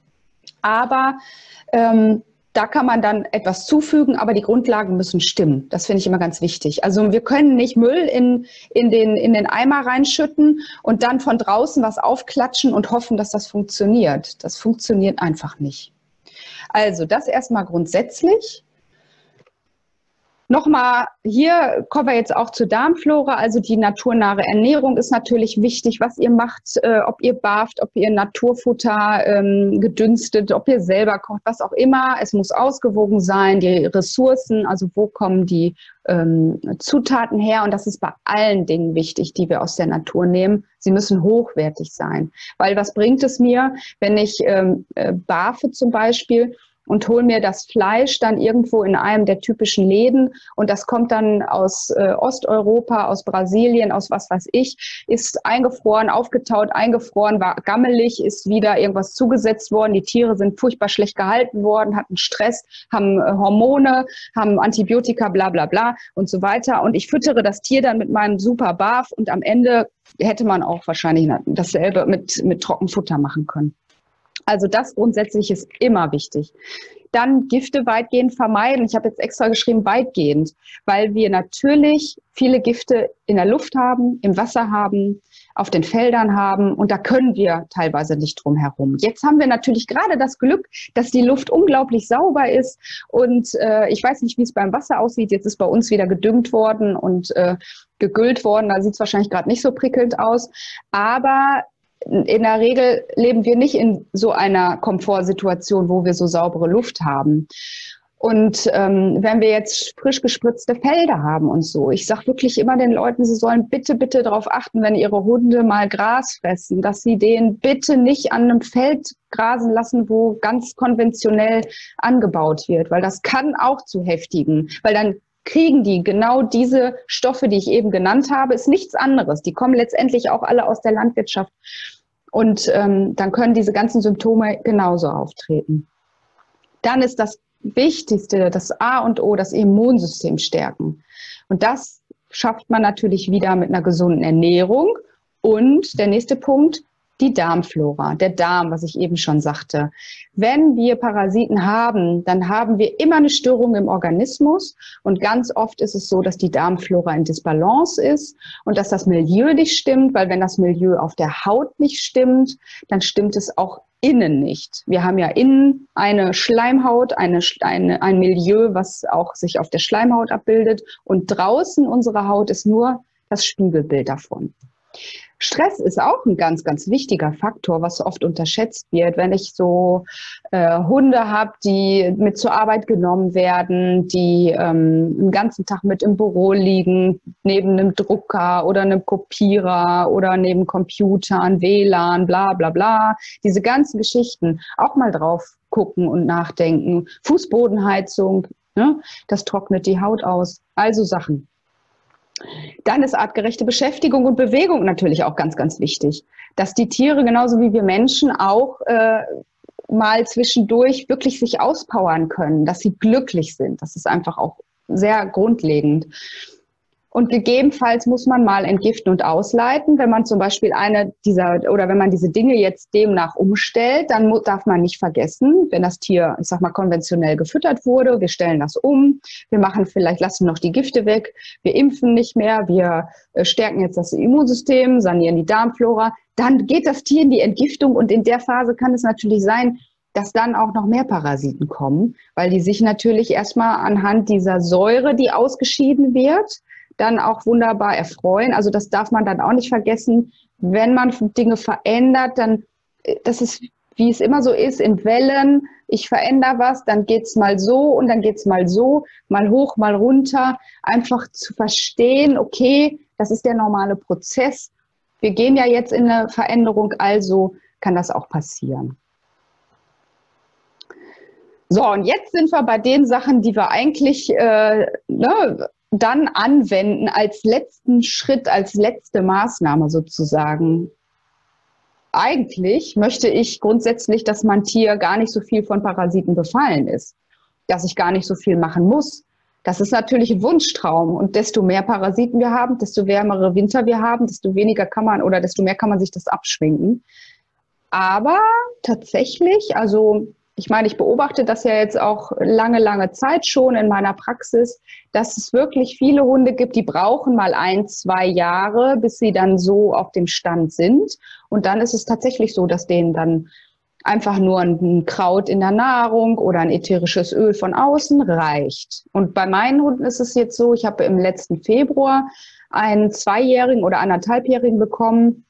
aber ähm, da kann man dann etwas zufügen, aber die Grundlagen müssen stimmen. Das finde ich immer ganz wichtig. Also wir können nicht Müll in, in, den, in den Eimer reinschütten und dann von draußen was aufklatschen und hoffen, dass das funktioniert. Das funktioniert einfach nicht. Also das erstmal grundsätzlich. Nochmal, hier kommen wir jetzt auch zur Darmflora. Also die naturnahe Ernährung ist natürlich wichtig, was ihr macht, äh, ob ihr barft, ob ihr Naturfutter ähm, gedünstet, ob ihr selber kocht, was auch immer. Es muss ausgewogen sein, die Ressourcen, also wo kommen die ähm, Zutaten her. Und das ist bei allen Dingen wichtig, die wir aus der Natur nehmen. Sie müssen hochwertig sein. Weil was bringt es mir, wenn ich ähm, äh, barfe zum Beispiel? Und hole mir das Fleisch dann irgendwo in einem der typischen Läden und das kommt dann aus äh, Osteuropa, aus Brasilien, aus was weiß ich, ist eingefroren, aufgetaut, eingefroren, war gammelig, ist wieder irgendwas zugesetzt worden. Die Tiere sind furchtbar schlecht gehalten worden, hatten Stress, haben äh, Hormone, haben Antibiotika, bla bla bla und so weiter. Und ich füttere das Tier dann mit meinem super Barf und am Ende hätte man auch wahrscheinlich dasselbe mit, mit Trockenfutter machen können. Also das grundsätzlich ist immer wichtig. Dann Gifte weitgehend vermeiden. Ich habe jetzt extra geschrieben weitgehend, weil wir natürlich viele Gifte in der Luft haben, im Wasser haben, auf den Feldern haben und da können wir teilweise nicht drum herum. Jetzt haben wir natürlich gerade das Glück, dass die Luft unglaublich sauber ist und äh, ich weiß nicht, wie es beim Wasser aussieht. Jetzt ist bei uns wieder gedüngt worden und äh, gegüllt worden. Da sieht es wahrscheinlich gerade nicht so prickelnd aus. Aber in der Regel leben wir nicht in so einer Komfortsituation, wo wir so saubere Luft haben. Und ähm, wenn wir jetzt frisch gespritzte Felder haben und so, ich sage wirklich immer den Leuten, sie sollen bitte, bitte darauf achten, wenn ihre Hunde mal Gras fressen, dass sie den bitte nicht an einem Feld grasen lassen, wo ganz konventionell angebaut wird, weil das kann auch zu heftigen, weil dann kriegen die genau diese Stoffe, die ich eben genannt habe, ist nichts anderes. Die kommen letztendlich auch alle aus der Landwirtschaft. Und ähm, dann können diese ganzen Symptome genauso auftreten. Dann ist das Wichtigste, das A und O, das Immunsystem stärken. Und das schafft man natürlich wieder mit einer gesunden Ernährung. Und der nächste Punkt, die Darmflora, der Darm, was ich eben schon sagte. Wenn wir Parasiten haben, dann haben wir immer eine Störung im Organismus und ganz oft ist es so, dass die Darmflora in Disbalance ist und dass das Milieu nicht stimmt, weil wenn das Milieu auf der Haut nicht stimmt, dann stimmt es auch innen nicht. Wir haben ja innen eine Schleimhaut, eine, eine, ein Milieu, was auch sich auf der Schleimhaut abbildet und draußen unserer Haut ist nur das Spiegelbild davon. Stress ist auch ein ganz, ganz wichtiger Faktor, was oft unterschätzt wird. Wenn ich so äh, Hunde habe, die mit zur Arbeit genommen werden, die ähm, den ganzen Tag mit im Büro liegen, neben einem Drucker oder einem Kopierer oder neben Computern, WLAN, bla bla bla, diese ganzen Geschichten auch mal drauf gucken und nachdenken. Fußbodenheizung, ne? das trocknet die Haut aus. Also Sachen. Dann ist artgerechte Beschäftigung und Bewegung natürlich auch ganz, ganz wichtig. Dass die Tiere genauso wie wir Menschen auch äh, mal zwischendurch wirklich sich auspowern können, dass sie glücklich sind. Das ist einfach auch sehr grundlegend. Und gegebenenfalls muss man mal entgiften und ausleiten. Wenn man zum Beispiel eine dieser oder wenn man diese Dinge jetzt demnach umstellt, dann darf man nicht vergessen, wenn das Tier, ich sag mal, konventionell gefüttert wurde, wir stellen das um, wir machen vielleicht, lassen noch die Gifte weg, wir impfen nicht mehr, wir äh, stärken jetzt das Immunsystem, sanieren die Darmflora, dann geht das Tier in die Entgiftung und in der Phase kann es natürlich sein, dass dann auch noch mehr Parasiten kommen, weil die sich natürlich erstmal anhand dieser Säure, die ausgeschieden wird, dann auch wunderbar erfreuen. Also das darf man dann auch nicht vergessen. Wenn man Dinge verändert, dann, äh, das ist, wie es immer so ist, in Wellen. Ich verändere was, dann geht's mal so und dann geht's mal so, mal hoch, mal runter. Einfach zu verstehen, okay, das ist der normale Prozess. Wir gehen ja jetzt in eine Veränderung, also kann das auch passieren. So, und jetzt sind wir bei den Sachen, die wir eigentlich äh, ne, dann anwenden als letzten Schritt, als letzte Maßnahme sozusagen. Eigentlich möchte ich grundsätzlich, dass mein Tier gar nicht so viel von Parasiten befallen ist, dass ich gar nicht so viel machen muss. Das ist natürlich ein Wunschtraum. Und desto mehr Parasiten wir haben, desto wärmere Winter wir haben, desto weniger kann man oder desto mehr kann man sich das abschminken. Aber tatsächlich, also ich meine, ich beobachte das ja jetzt auch lange, lange Zeit schon in meiner Praxis, dass es wirklich viele Hunde gibt, die brauchen mal ein, zwei Jahre, bis sie dann so auf dem Stand sind. Und dann ist es tatsächlich so, dass denen dann einfach nur ein Kraut in der Nahrung oder ein ätherisches Öl von außen reicht. Und bei meinen Hunden ist es jetzt so, ich habe im letzten Februar einen Zweijährigen oder anderthalbjährigen bekommen,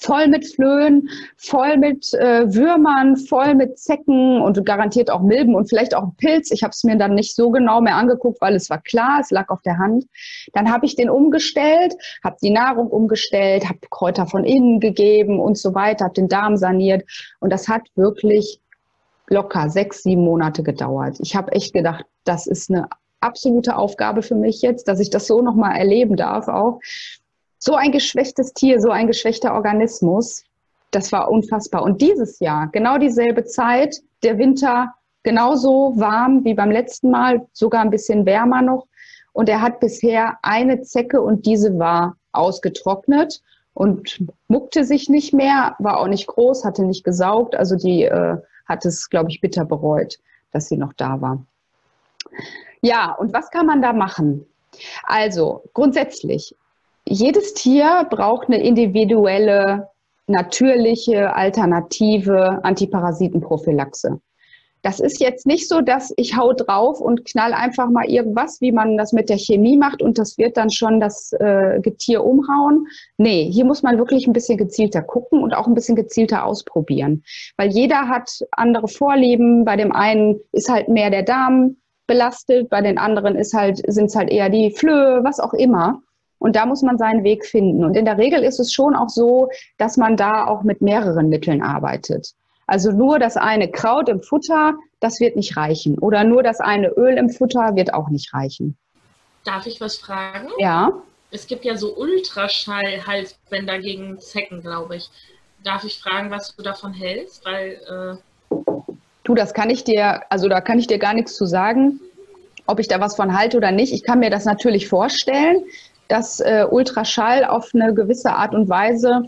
voll mit Flöhen, voll mit äh, Würmern, voll mit Zecken und garantiert auch Milben und vielleicht auch Pilz. Ich habe es mir dann nicht so genau mehr angeguckt, weil es war klar, es lag auf der Hand. Dann habe ich den umgestellt, habe die Nahrung umgestellt, habe Kräuter von innen gegeben und so weiter, habe den Darm saniert und das hat wirklich locker sechs, sieben Monate gedauert. Ich habe echt gedacht, das ist eine absolute Aufgabe für mich jetzt, dass ich das so nochmal erleben darf auch so ein geschwächtes Tier, so ein geschwächter Organismus, das war unfassbar. Und dieses Jahr, genau dieselbe Zeit, der Winter genauso warm wie beim letzten Mal, sogar ein bisschen wärmer noch. Und er hat bisher eine Zecke und diese war ausgetrocknet und muckte sich nicht mehr, war auch nicht groß, hatte nicht gesaugt. Also die äh, hat es, glaube ich, bitter bereut, dass sie noch da war. Ja, und was kann man da machen? Also grundsätzlich jedes Tier braucht eine individuelle, natürliche, alternative Antiparasitenprophylaxe. Das ist jetzt nicht so, dass ich hau drauf und knall einfach mal irgendwas, wie man das mit der Chemie macht und das wird dann schon das äh, Getier umhauen. Nee, hier muss man wirklich ein bisschen gezielter gucken und auch ein bisschen gezielter ausprobieren. Weil jeder hat andere Vorlieben. Bei dem einen ist halt mehr der Darm belastet, bei den anderen ist halt, sind es halt eher die Flöhe, was auch immer. Und da muss man seinen Weg finden. Und in der Regel ist es schon auch so, dass man da auch mit mehreren Mitteln arbeitet. Also nur das eine Kraut im Futter, das wird nicht reichen. Oder nur das eine Öl im Futter wird auch nicht reichen. Darf ich was fragen? Ja. Es gibt ja so Ultraschall-Halsbänder gegen Zecken, glaube ich. Darf ich fragen, was du davon hältst? Weil äh du, das kann ich dir, also da kann ich dir gar nichts zu sagen, ob ich da was von halte oder nicht. Ich kann mir das natürlich vorstellen dass äh, Ultraschall auf eine gewisse Art und Weise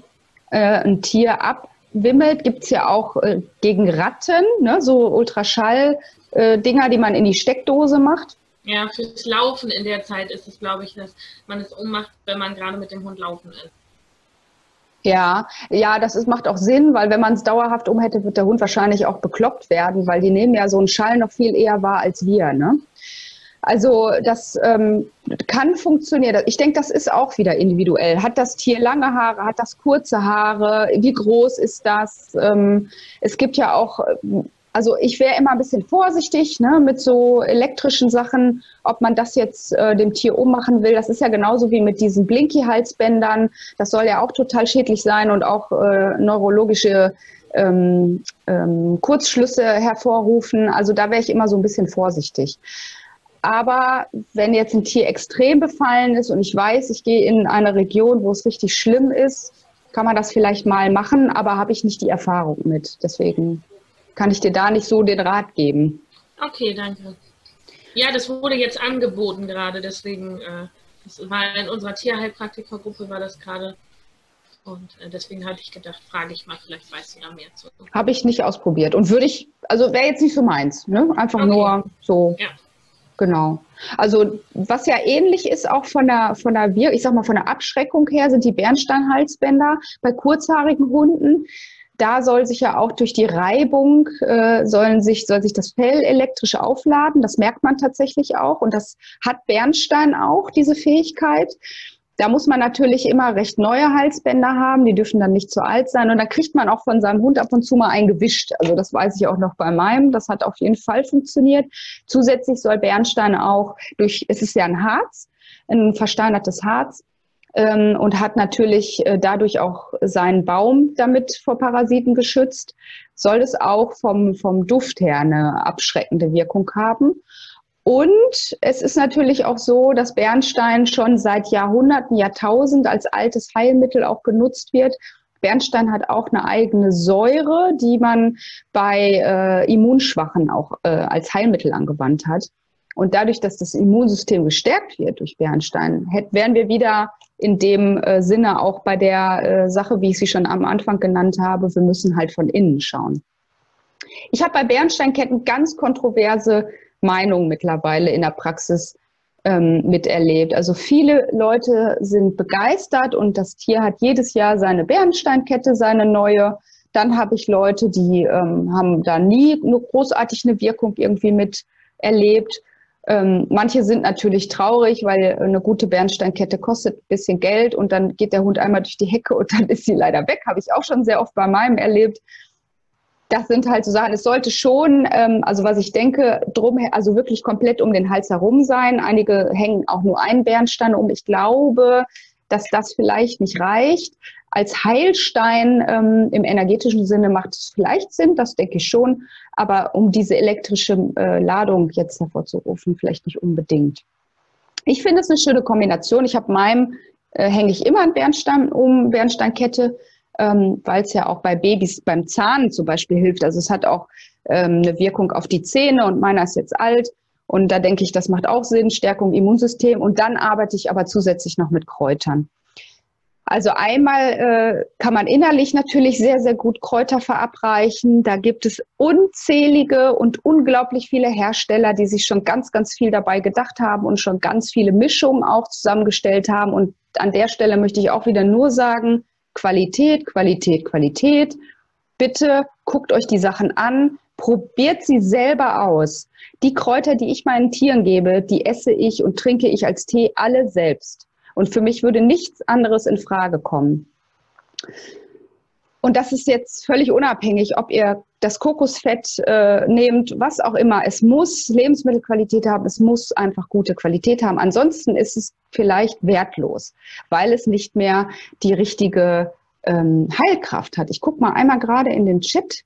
äh, ein Tier abwimmelt. Gibt es ja auch äh, gegen Ratten, ne? so Ultraschall-Dinger, die man in die Steckdose macht. Ja, fürs Laufen in der Zeit ist es, glaube ich, dass man es ummacht, wenn man gerade mit dem Hund laufen ist. Ja, ja, das ist, macht auch Sinn, weil wenn man es dauerhaft um hätte, wird der Hund wahrscheinlich auch bekloppt werden, weil die nehmen ja so einen Schall noch viel eher wahr als wir. Ne? Also das ähm, kann funktionieren. Ich denke, das ist auch wieder individuell. Hat das Tier lange Haare? Hat das kurze Haare? Wie groß ist das? Ähm, es gibt ja auch, also ich wäre immer ein bisschen vorsichtig ne, mit so elektrischen Sachen, ob man das jetzt äh, dem Tier ummachen will. Das ist ja genauso wie mit diesen Blinky-Halsbändern. Das soll ja auch total schädlich sein und auch äh, neurologische ähm, ähm, Kurzschlüsse hervorrufen. Also da wäre ich immer so ein bisschen vorsichtig. Aber wenn jetzt ein Tier extrem befallen ist und ich weiß, ich gehe in eine Region, wo es richtig schlimm ist, kann man das vielleicht mal machen, aber habe ich nicht die Erfahrung mit. Deswegen kann ich dir da nicht so den Rat geben. Okay, danke. Ja, das wurde jetzt angeboten gerade, deswegen, äh, das war in unserer Tierheilpraktikergruppe war das gerade. Und äh, deswegen hatte ich gedacht, frage ich mal, vielleicht weißt du da mehr zu. Habe ich nicht ausprobiert. Und würde ich, also wäre jetzt nicht so meins, ne? Einfach okay. nur so. Ja. Genau. Also was ja ähnlich ist auch von der von der Wir ich sag mal von der Abschreckung her sind die Bernsteinhalsbänder bei kurzhaarigen Hunden. Da soll sich ja auch durch die Reibung äh, sollen sich soll sich das Fell elektrisch aufladen. Das merkt man tatsächlich auch und das hat Bernstein auch diese Fähigkeit. Da muss man natürlich immer recht neue Halsbänder haben, die dürfen dann nicht zu alt sein. Und dann kriegt man auch von seinem Hund ab und zu mal einen gewischt. Also das weiß ich auch noch bei meinem. Das hat auf jeden Fall funktioniert. Zusätzlich soll Bernstein auch durch, es ist ja ein Harz, ein versteinertes Harz, ähm, und hat natürlich äh, dadurch auch seinen Baum damit vor Parasiten geschützt, soll es auch vom, vom Duft her eine abschreckende Wirkung haben. Und es ist natürlich auch so, dass Bernstein schon seit Jahrhunderten, Jahrtausend als altes Heilmittel auch genutzt wird. Bernstein hat auch eine eigene Säure, die man bei äh, Immunschwachen auch äh, als Heilmittel angewandt hat. Und dadurch, dass das Immunsystem gestärkt wird durch Bernstein, hätt, wären wir wieder in dem äh, Sinne auch bei der äh, Sache, wie ich sie schon am Anfang genannt habe, wir müssen halt von innen schauen. Ich habe bei Bernsteinketten ganz kontroverse Meinung mittlerweile in der Praxis ähm, miterlebt. Also viele Leute sind begeistert und das Tier hat jedes Jahr seine Bernsteinkette, seine neue. Dann habe ich Leute, die ähm, haben da nie nur großartig eine Wirkung irgendwie mit erlebt. Ähm, manche sind natürlich traurig, weil eine gute Bernsteinkette kostet ein bisschen Geld und dann geht der Hund einmal durch die Hecke und dann ist sie leider weg. Habe ich auch schon sehr oft bei meinem erlebt das sind halt so Sachen, es sollte schon, ähm, also was ich denke, drum, also wirklich komplett um den Hals herum sein. Einige hängen auch nur einen Bernstein um. Ich glaube, dass das vielleicht nicht reicht. Als Heilstein ähm, im energetischen Sinne macht es vielleicht Sinn, das denke ich schon, aber um diese elektrische äh, Ladung jetzt hervorzurufen, vielleicht nicht unbedingt. Ich finde es eine schöne Kombination. Ich habe meinem äh, hänge ich immer einen Bernstein um, Bernsteinkette ähm, weil es ja auch bei Babys beim Zahn zum Beispiel hilft. Also es hat auch ähm, eine Wirkung auf die Zähne und meiner ist jetzt alt. Und da denke ich, das macht auch Sinn, Stärkung Immunsystem. Und dann arbeite ich aber zusätzlich noch mit Kräutern. Also einmal äh, kann man innerlich natürlich sehr, sehr gut Kräuter verabreichen. Da gibt es unzählige und unglaublich viele Hersteller, die sich schon ganz, ganz viel dabei gedacht haben und schon ganz viele Mischungen auch zusammengestellt haben. Und an der Stelle möchte ich auch wieder nur sagen, Qualität, Qualität, Qualität. Bitte guckt euch die Sachen an, probiert sie selber aus. Die Kräuter, die ich meinen Tieren gebe, die esse ich und trinke ich als Tee alle selbst. Und für mich würde nichts anderes in Frage kommen. Und das ist jetzt völlig unabhängig, ob ihr das Kokosfett äh, nehmt, was auch immer. Es muss Lebensmittelqualität haben, es muss einfach gute Qualität haben. Ansonsten ist es vielleicht wertlos, weil es nicht mehr die richtige ähm, Heilkraft hat. Ich gucke mal einmal gerade in den Chat,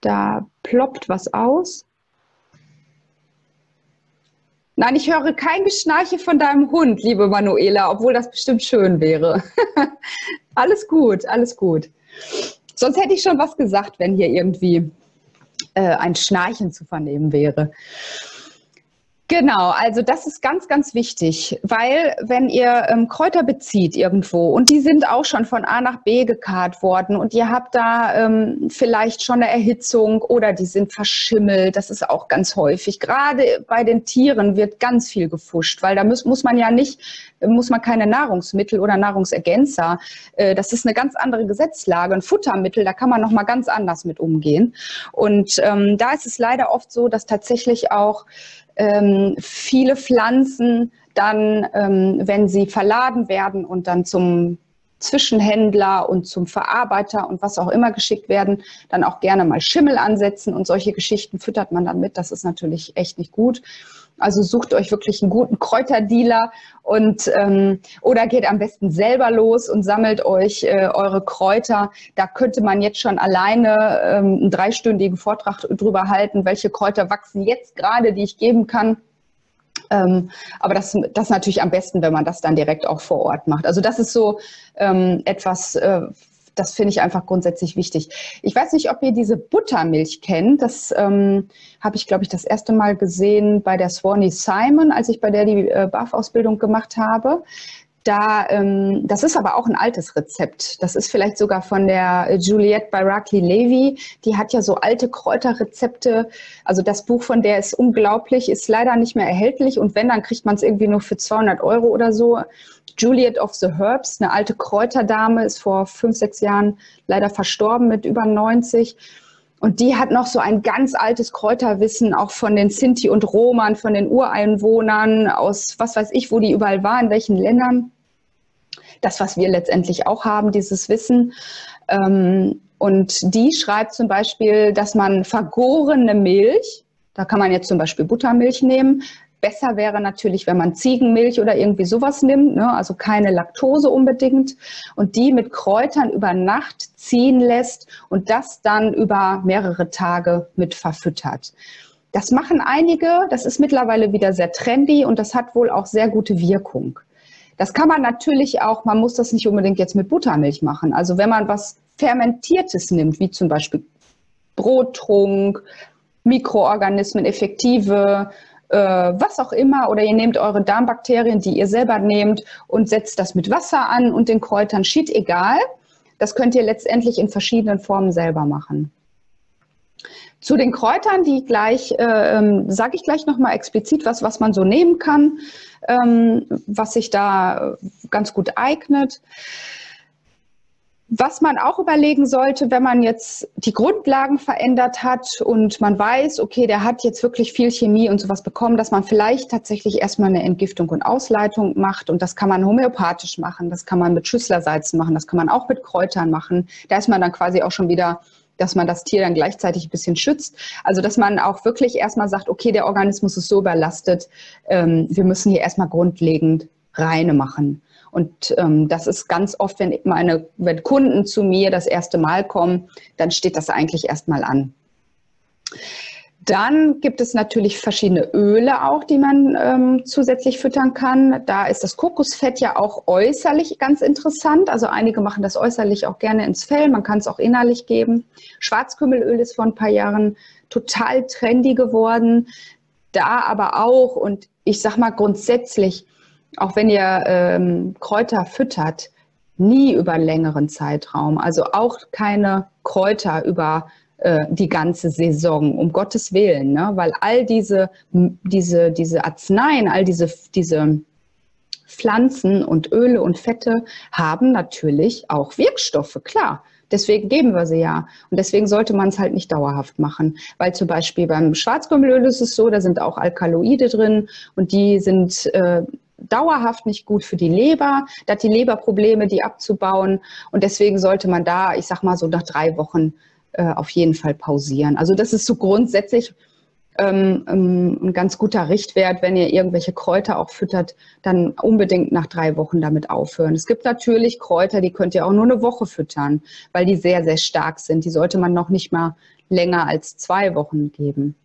da ploppt was aus. Nein, ich höre kein Geschnarche von deinem Hund, liebe Manuela, obwohl das bestimmt schön wäre. alles gut, alles gut. Sonst hätte ich schon was gesagt, wenn hier irgendwie äh, ein Schnarchen zu vernehmen wäre. Genau, also das ist ganz, ganz wichtig, weil wenn ihr ähm, Kräuter bezieht irgendwo und die sind auch schon von A nach B gekarrt worden und ihr habt da ähm, vielleicht schon eine Erhitzung oder die sind verschimmelt, das ist auch ganz häufig. Gerade bei den Tieren wird ganz viel gefuscht, weil da muss, muss man ja nicht muss man keine Nahrungsmittel oder Nahrungsergänzer. Äh, das ist eine ganz andere Gesetzlage. Ein Futtermittel, da kann man noch mal ganz anders mit umgehen. Und ähm, da ist es leider oft so, dass tatsächlich auch ähm, viele Pflanzen dann, ähm, wenn sie verladen werden und dann zum Zwischenhändler und zum Verarbeiter und was auch immer geschickt werden, dann auch gerne mal Schimmel ansetzen und solche Geschichten füttert man dann mit. Das ist natürlich echt nicht gut. Also sucht euch wirklich einen guten Kräuterdealer und ähm, oder geht am besten selber los und sammelt euch äh, eure Kräuter. Da könnte man jetzt schon alleine ähm, einen dreistündigen Vortrag drüber halten, welche Kräuter wachsen jetzt gerade, die ich geben kann. Ähm, aber das, das natürlich am besten, wenn man das dann direkt auch vor Ort macht. Also das ist so ähm, etwas, äh, das finde ich einfach grundsätzlich wichtig. Ich weiß nicht, ob ihr diese Buttermilch kennt. Das ähm, habe ich, glaube ich, das erste Mal gesehen bei der Swanee Simon, als ich bei der die äh, BAF-Ausbildung gemacht habe. Da, ähm, das ist aber auch ein altes Rezept. Das ist vielleicht sogar von der Juliette Barakli Levy. Die hat ja so alte Kräuterrezepte. Also das Buch von der ist unglaublich, ist leider nicht mehr erhältlich. Und wenn, dann kriegt man es irgendwie nur für 200 Euro oder so. Juliet of the Herbs, eine alte Kräuterdame, ist vor fünf, sechs Jahren leider verstorben mit über 90. Und die hat noch so ein ganz altes Kräuterwissen, auch von den Sinti und Roman, von den Ureinwohnern aus, was weiß ich, wo die überall waren, in welchen Ländern. Das, was wir letztendlich auch haben, dieses Wissen. Ähm, und die schreibt zum Beispiel, dass man vergorene Milch, da kann man jetzt zum Beispiel Buttermilch nehmen, Besser wäre natürlich, wenn man Ziegenmilch oder irgendwie sowas nimmt, ne? also keine Laktose unbedingt, und die mit Kräutern über Nacht ziehen lässt und das dann über mehrere Tage mit verfüttert. Das machen einige, das ist mittlerweile wieder sehr trendy und das hat wohl auch sehr gute Wirkung. Das kann man natürlich auch, man muss das nicht unbedingt jetzt mit Buttermilch machen. Also wenn man was Fermentiertes nimmt, wie zum Beispiel Brottrunk, Mikroorganismen, effektive äh, was auch immer, oder ihr nehmt eure Darmbakterien, die ihr selber nehmt und setzt das mit Wasser an und den Kräutern, schied egal. Das könnt ihr letztendlich in verschiedenen Formen selber machen. Zu den Kräutern, die gleich, äh, ähm, sage ich gleich nochmal explizit was, was man so nehmen kann, ähm, was sich da ganz gut eignet. Was man auch überlegen sollte, wenn man jetzt die Grundlagen verändert hat und man weiß, okay, der hat jetzt wirklich viel Chemie und sowas bekommen, dass man vielleicht tatsächlich erstmal eine Entgiftung und Ausleitung macht. Und das kann man homöopathisch machen, das kann man mit Schüsslersalzen machen, das kann man auch mit Kräutern machen. Da ist man dann quasi auch schon wieder dass man das Tier dann gleichzeitig ein bisschen schützt. Also dass man auch wirklich erstmal sagt, okay, der Organismus ist so überlastet, ähm, wir müssen hier erstmal grundlegend reine machen. Und ähm, das ist ganz oft, wenn meine, wenn Kunden zu mir das erste Mal kommen, dann steht das eigentlich erstmal an. Dann gibt es natürlich verschiedene Öle auch, die man ähm, zusätzlich füttern kann. Da ist das Kokosfett ja auch äußerlich ganz interessant. Also einige machen das äußerlich auch gerne ins Fell. Man kann es auch innerlich geben. Schwarzkümmelöl ist vor ein paar Jahren total trendy geworden. Da aber auch, und ich sag mal grundsätzlich, auch wenn ihr ähm, Kräuter füttert, nie über einen längeren Zeitraum. Also auch keine Kräuter über äh, die ganze Saison, um Gottes Willen, ne? weil all diese, diese, diese Arzneien, all diese, diese Pflanzen und Öle und Fette haben natürlich auch Wirkstoffe, klar. Deswegen geben wir sie ja. Und deswegen sollte man es halt nicht dauerhaft machen. Weil zum Beispiel beim Schwarzkümmelöl ist es so, da sind auch Alkaloide drin und die sind äh, dauerhaft nicht gut für die Leber. Da hat die Leber Probleme, die abzubauen. Und deswegen sollte man da, ich sag mal so nach drei Wochen äh, auf jeden Fall pausieren. Also das ist so grundsätzlich ähm, ähm, ein ganz guter Richtwert, wenn ihr irgendwelche Kräuter auch füttert, dann unbedingt nach drei Wochen damit aufhören. Es gibt natürlich Kräuter, die könnt ihr auch nur eine Woche füttern, weil die sehr, sehr stark sind. Die sollte man noch nicht mal länger als zwei Wochen geben.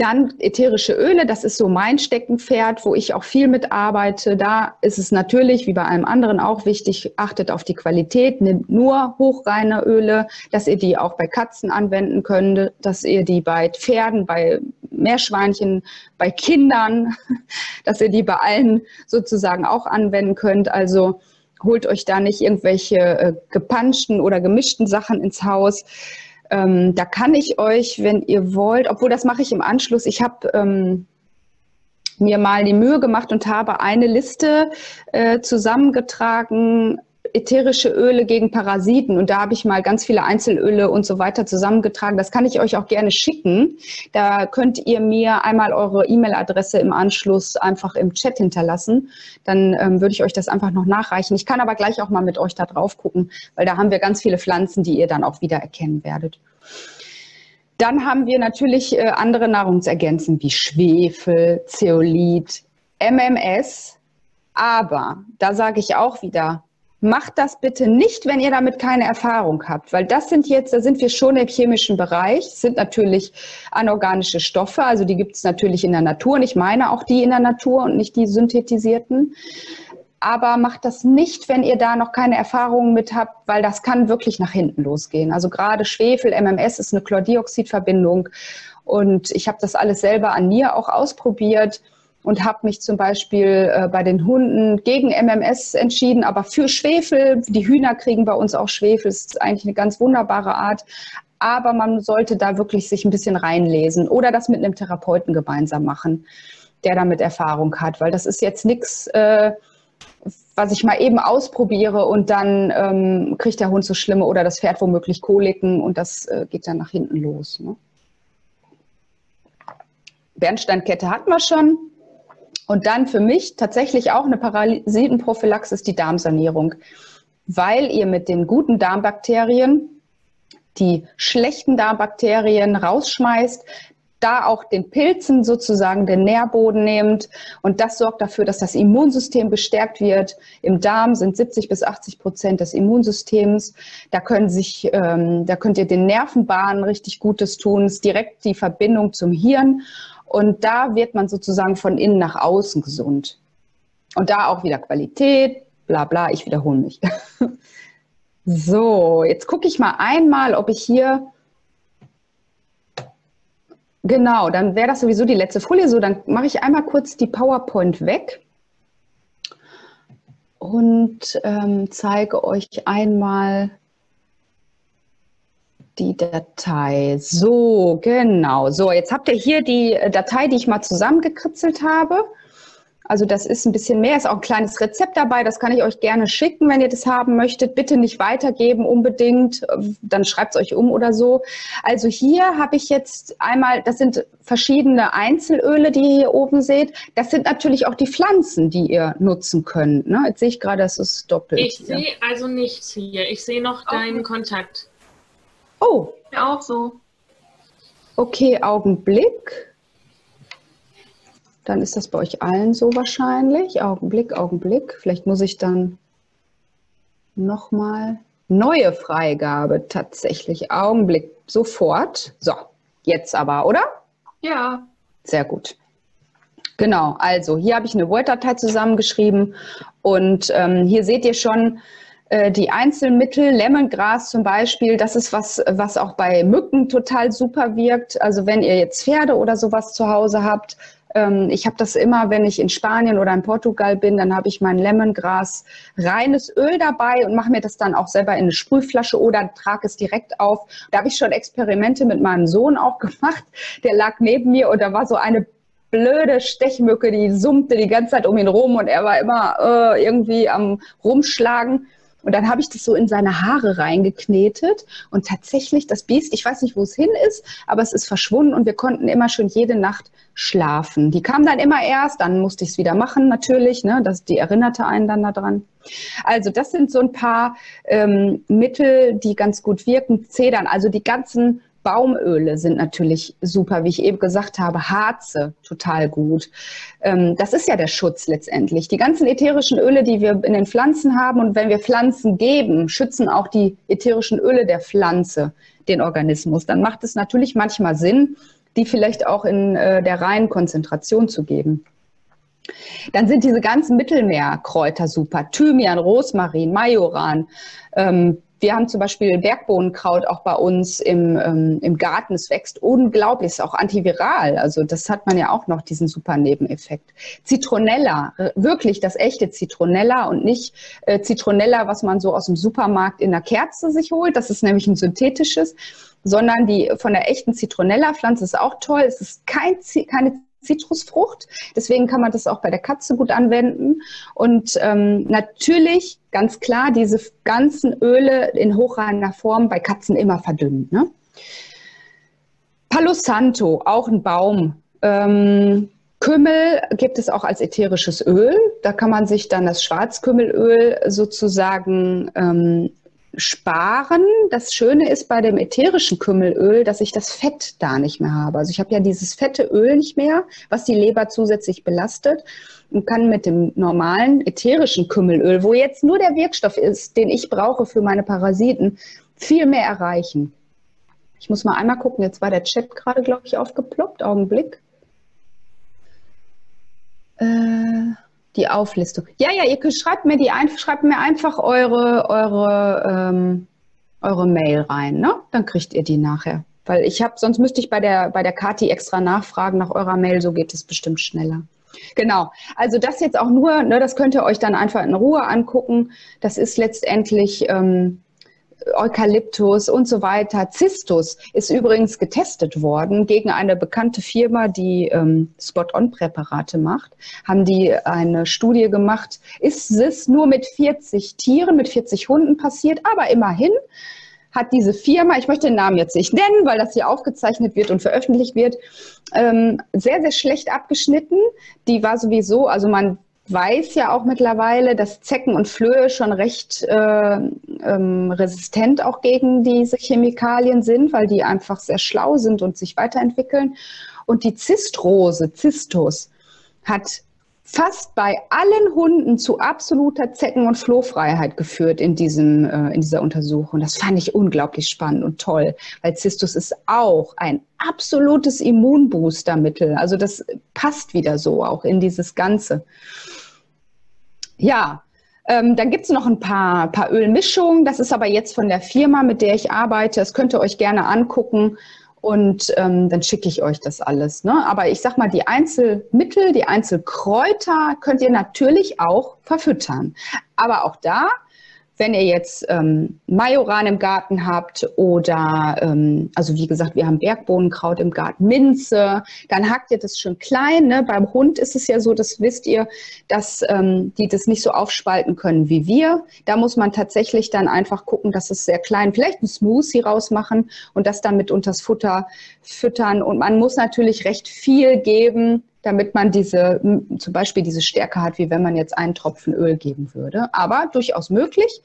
Dann ätherische Öle, das ist so mein Steckenpferd, wo ich auch viel mitarbeite. Da ist es natürlich, wie bei allem anderen, auch wichtig, achtet auf die Qualität, nehmt nur hochreine Öle, dass ihr die auch bei Katzen anwenden könnt, dass ihr die bei Pferden, bei Meerschweinchen, bei Kindern, dass ihr die bei allen sozusagen auch anwenden könnt. Also holt euch da nicht irgendwelche äh, gepanschten oder gemischten Sachen ins Haus. Ähm, da kann ich euch, wenn ihr wollt, obwohl das mache ich im Anschluss, ich habe ähm, mir mal die Mühe gemacht und habe eine Liste äh, zusammengetragen, ätherische Öle gegen Parasiten. Und da habe ich mal ganz viele Einzelöle und so weiter zusammengetragen. Das kann ich euch auch gerne schicken. Da könnt ihr mir einmal eure E-Mail-Adresse im Anschluss einfach im Chat hinterlassen. Dann ähm, würde ich euch das einfach noch nachreichen. Ich kann aber gleich auch mal mit euch da drauf gucken, weil da haben wir ganz viele Pflanzen, die ihr dann auch wieder erkennen werdet. Dann haben wir natürlich äh, andere Nahrungsergänzen wie Schwefel, Zeolit, MMS. Aber da sage ich auch wieder, macht das bitte nicht, wenn ihr damit keine Erfahrung habt, weil das sind jetzt, da sind wir schon im chemischen Bereich, sind natürlich anorganische Stoffe, also die gibt es natürlich in der Natur und ich meine auch die in der Natur und nicht die synthetisierten aber macht das nicht, wenn ihr da noch keine Erfahrungen mit habt, weil das kann wirklich nach hinten losgehen. Also gerade Schwefel, MMS ist eine Chlordioxidverbindung und ich habe das alles selber an mir auch ausprobiert und habe mich zum Beispiel äh, bei den Hunden gegen MMS entschieden, aber für Schwefel. Die Hühner kriegen bei uns auch Schwefel, das ist eigentlich eine ganz wunderbare Art. Aber man sollte da wirklich sich ein bisschen reinlesen oder das mit einem Therapeuten gemeinsam machen, der damit Erfahrung hat, weil das ist jetzt nichts, äh, was ich mal eben ausprobiere und dann ähm, kriegt der Hund so schlimme oder das Pferd womöglich Koliken und das äh, geht dann nach hinten los. Ne? Bernsteinkette hatten wir schon. Und dann für mich tatsächlich auch eine Parasitenprophylaxe die Darmsanierung, weil ihr mit den guten Darmbakterien die schlechten Darmbakterien rausschmeißt, da auch den Pilzen sozusagen den Nährboden nehmt. Und das sorgt dafür, dass das Immunsystem gestärkt wird. Im Darm sind 70 bis 80 Prozent des Immunsystems. Da können sich, ähm, da könnt ihr den Nervenbahnen richtig Gutes tun. Es ist direkt die Verbindung zum Hirn. Und da wird man sozusagen von innen nach außen gesund. Und da auch wieder Qualität, bla bla, ich wiederhole mich. so, jetzt gucke ich mal einmal, ob ich hier Genau, dann wäre das sowieso die letzte Folie. So, dann mache ich einmal kurz die PowerPoint weg und ähm, zeige euch einmal die Datei. So, genau. So, jetzt habt ihr hier die Datei, die ich mal zusammengekritzelt habe. Also das ist ein bisschen mehr, ist auch ein kleines Rezept dabei, das kann ich euch gerne schicken, wenn ihr das haben möchtet. Bitte nicht weitergeben unbedingt, dann schreibt es euch um oder so. Also hier habe ich jetzt einmal, das sind verschiedene Einzelöle, die ihr hier oben seht. Das sind natürlich auch die Pflanzen, die ihr nutzen könnt. Ne? Jetzt sehe ich gerade, das ist doppelt. Ich sehe also nichts hier. Ich sehe noch deinen Kontakt. Oh. Ja, auch so. Okay, Augenblick. Dann ist das bei euch allen so wahrscheinlich. Augenblick, Augenblick. Vielleicht muss ich dann nochmal neue Freigabe tatsächlich. Augenblick, sofort. So, jetzt aber, oder? Ja. Sehr gut. Genau, also hier habe ich eine Word-Datei zusammengeschrieben und ähm, hier seht ihr schon, die Einzelmittel, Lemongras zum Beispiel, das ist was, was auch bei Mücken total super wirkt. Also wenn ihr jetzt Pferde oder sowas zu Hause habt, ähm, ich habe das immer, wenn ich in Spanien oder in Portugal bin, dann habe ich mein Lemongras reines Öl dabei und mache mir das dann auch selber in eine Sprühflasche oder trage es direkt auf. Da habe ich schon Experimente mit meinem Sohn auch gemacht. Der lag neben mir und da war so eine blöde Stechmücke, die summte die ganze Zeit um ihn rum und er war immer äh, irgendwie am Rumschlagen. Und dann habe ich das so in seine Haare reingeknetet und tatsächlich das Biest, ich weiß nicht, wo es hin ist, aber es ist verschwunden und wir konnten immer schon jede Nacht schlafen. Die kam dann immer erst, dann musste ich es wieder machen natürlich, ne, das, die erinnerte einen dann daran. Also das sind so ein paar ähm, Mittel, die ganz gut wirken. Zedern, also die ganzen Baumöle sind natürlich super, wie ich eben gesagt habe. Harze, total gut. Ähm, das ist ja der Schutz letztendlich. Die ganzen ätherischen Öle, die wir in den Pflanzen haben und wenn wir Pflanzen geben, schützen auch die ätherischen Öle der Pflanze den Organismus. Dann macht es natürlich manchmal Sinn, die vielleicht auch in äh, der reinen Konzentration zu geben. Dann sind diese ganzen Mittelmeerkräuter super. Thymian, Rosmarin, Majoran, ähm, wir haben zum Beispiel Bergbohnenkraut auch bei uns im, ähm, im Garten. Es wächst unglaublich, ist auch antiviral. Also das hat man ja auch noch, diesen super Nebeneffekt. Zitronella, wirklich das echte Zitronella und nicht äh, Zitronella, was man so aus dem Supermarkt in der Kerze sich holt. Das ist nämlich ein synthetisches, sondern die von der echten Zitronella-Pflanze ist auch toll. Es ist kein, keine Zitrusfrucht. Deswegen kann man das auch bei der Katze gut anwenden. Und ähm, natürlich, ganz klar, diese ganzen Öle in hochreiner Form bei Katzen immer verdünnen. Ne? Palo Santo, auch ein Baum. Ähm, Kümmel gibt es auch als ätherisches Öl. Da kann man sich dann das Schwarzkümmelöl sozusagen ähm, sparen. Das Schöne ist bei dem ätherischen Kümmelöl, dass ich das Fett da nicht mehr habe. Also ich habe ja dieses fette Öl nicht mehr, was die Leber zusätzlich belastet und kann mit dem normalen ätherischen Kümmelöl, wo jetzt nur der Wirkstoff ist, den ich brauche für meine Parasiten, viel mehr erreichen. Ich muss mal einmal gucken, jetzt war der Chat gerade, glaube ich, aufgeploppt. Augenblick. Äh die Auflistung. Ja, ja, ihr schreibt mir die ein, schreibt mir einfach eure, eure, ähm, eure Mail rein, ne? Dann kriegt ihr die nachher. Weil ich habe, sonst müsste ich bei der, bei der Kati extra nachfragen nach eurer Mail, so geht es bestimmt schneller. Genau. Also das jetzt auch nur, ne, das könnt ihr euch dann einfach in Ruhe angucken. Das ist letztendlich ähm, Eukalyptus und so weiter. Cistus ist übrigens getestet worden gegen eine bekannte Firma, die ähm, Spot-on-Präparate macht. Haben die eine Studie gemacht, ist es nur mit 40 Tieren, mit 40 Hunden passiert, aber immerhin hat diese Firma, ich möchte den Namen jetzt nicht nennen, weil das hier aufgezeichnet wird und veröffentlicht wird, ähm, sehr, sehr schlecht abgeschnitten. Die war sowieso, also man weiß ja auch mittlerweile, dass Zecken und Flöhe schon recht äh, ähm, resistent auch gegen diese Chemikalien sind, weil die einfach sehr schlau sind und sich weiterentwickeln. Und die Zistrose, Zistus, hat fast bei allen Hunden zu absoluter Zecken- und Flohfreiheit geführt in, diesem, äh, in dieser Untersuchung. Das fand ich unglaublich spannend und toll, weil Zistus ist auch ein absolutes Immunboostermittel. Also das passt wieder so auch in dieses Ganze. Ja, ähm, dann gibt es noch ein paar, paar Ölmischungen. Das ist aber jetzt von der Firma, mit der ich arbeite. Das könnt ihr euch gerne angucken und ähm, dann schicke ich euch das alles. Ne? Aber ich sag mal, die Einzelmittel, die Einzelkräuter könnt ihr natürlich auch verfüttern. Aber auch da wenn ihr jetzt ähm, Majoran im Garten habt oder, ähm, also wie gesagt, wir haben Bergbohnenkraut im Garten, Minze, dann hackt ihr das schon klein. Ne? Beim Hund ist es ja so, das wisst ihr, dass ähm, die das nicht so aufspalten können wie wir. Da muss man tatsächlich dann einfach gucken, dass es sehr klein, vielleicht ein Smoothie rausmachen und das dann mit unters Futter füttern. Und man muss natürlich recht viel geben, damit man diese, zum Beispiel diese Stärke hat, wie wenn man jetzt einen Tropfen Öl geben würde. Aber durchaus möglich.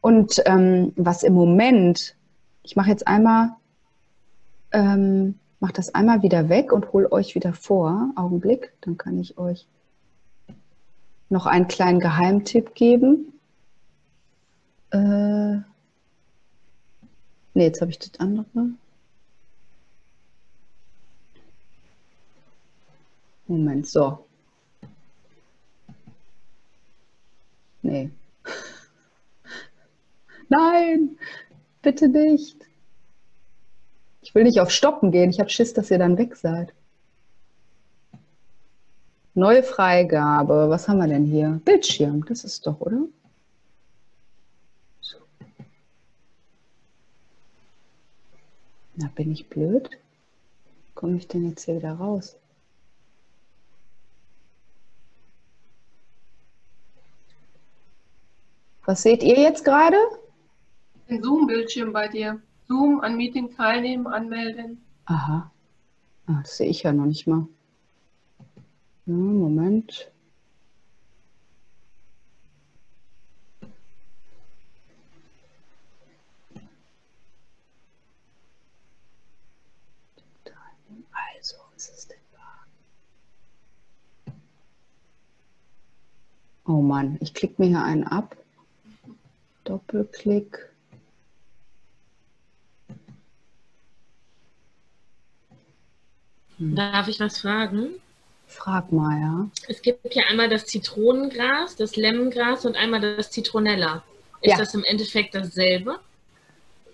Und ähm, was im Moment, ich mache jetzt einmal, ähm, mache das einmal wieder weg und hole euch wieder vor. Augenblick, dann kann ich euch noch einen kleinen Geheimtipp geben. Äh, ne, jetzt habe ich das andere. Moment, so. Nee. Nein, bitte nicht. Ich will nicht auf Stoppen gehen. Ich habe Schiss, dass ihr dann weg seid. Neue Freigabe. Was haben wir denn hier? Bildschirm. Das ist doch, oder? So. Na, bin ich blöd? Komme ich denn jetzt hier wieder raus? Was seht ihr jetzt gerade? Ein Zoom-Bildschirm bei dir. Zoom, an Meeting teilnehmen, anmelden. Aha. Ah, das sehe ich ja noch nicht mal. Ja, Moment. Also, was ist denn da? Oh Mann, ich klicke mir hier einen ab. Doppelklick. Hm. Darf ich was fragen? Frag mal, ja. Es gibt ja einmal das Zitronengras, das Lemongras und einmal das Zitronella. Ist ja. das im Endeffekt dasselbe?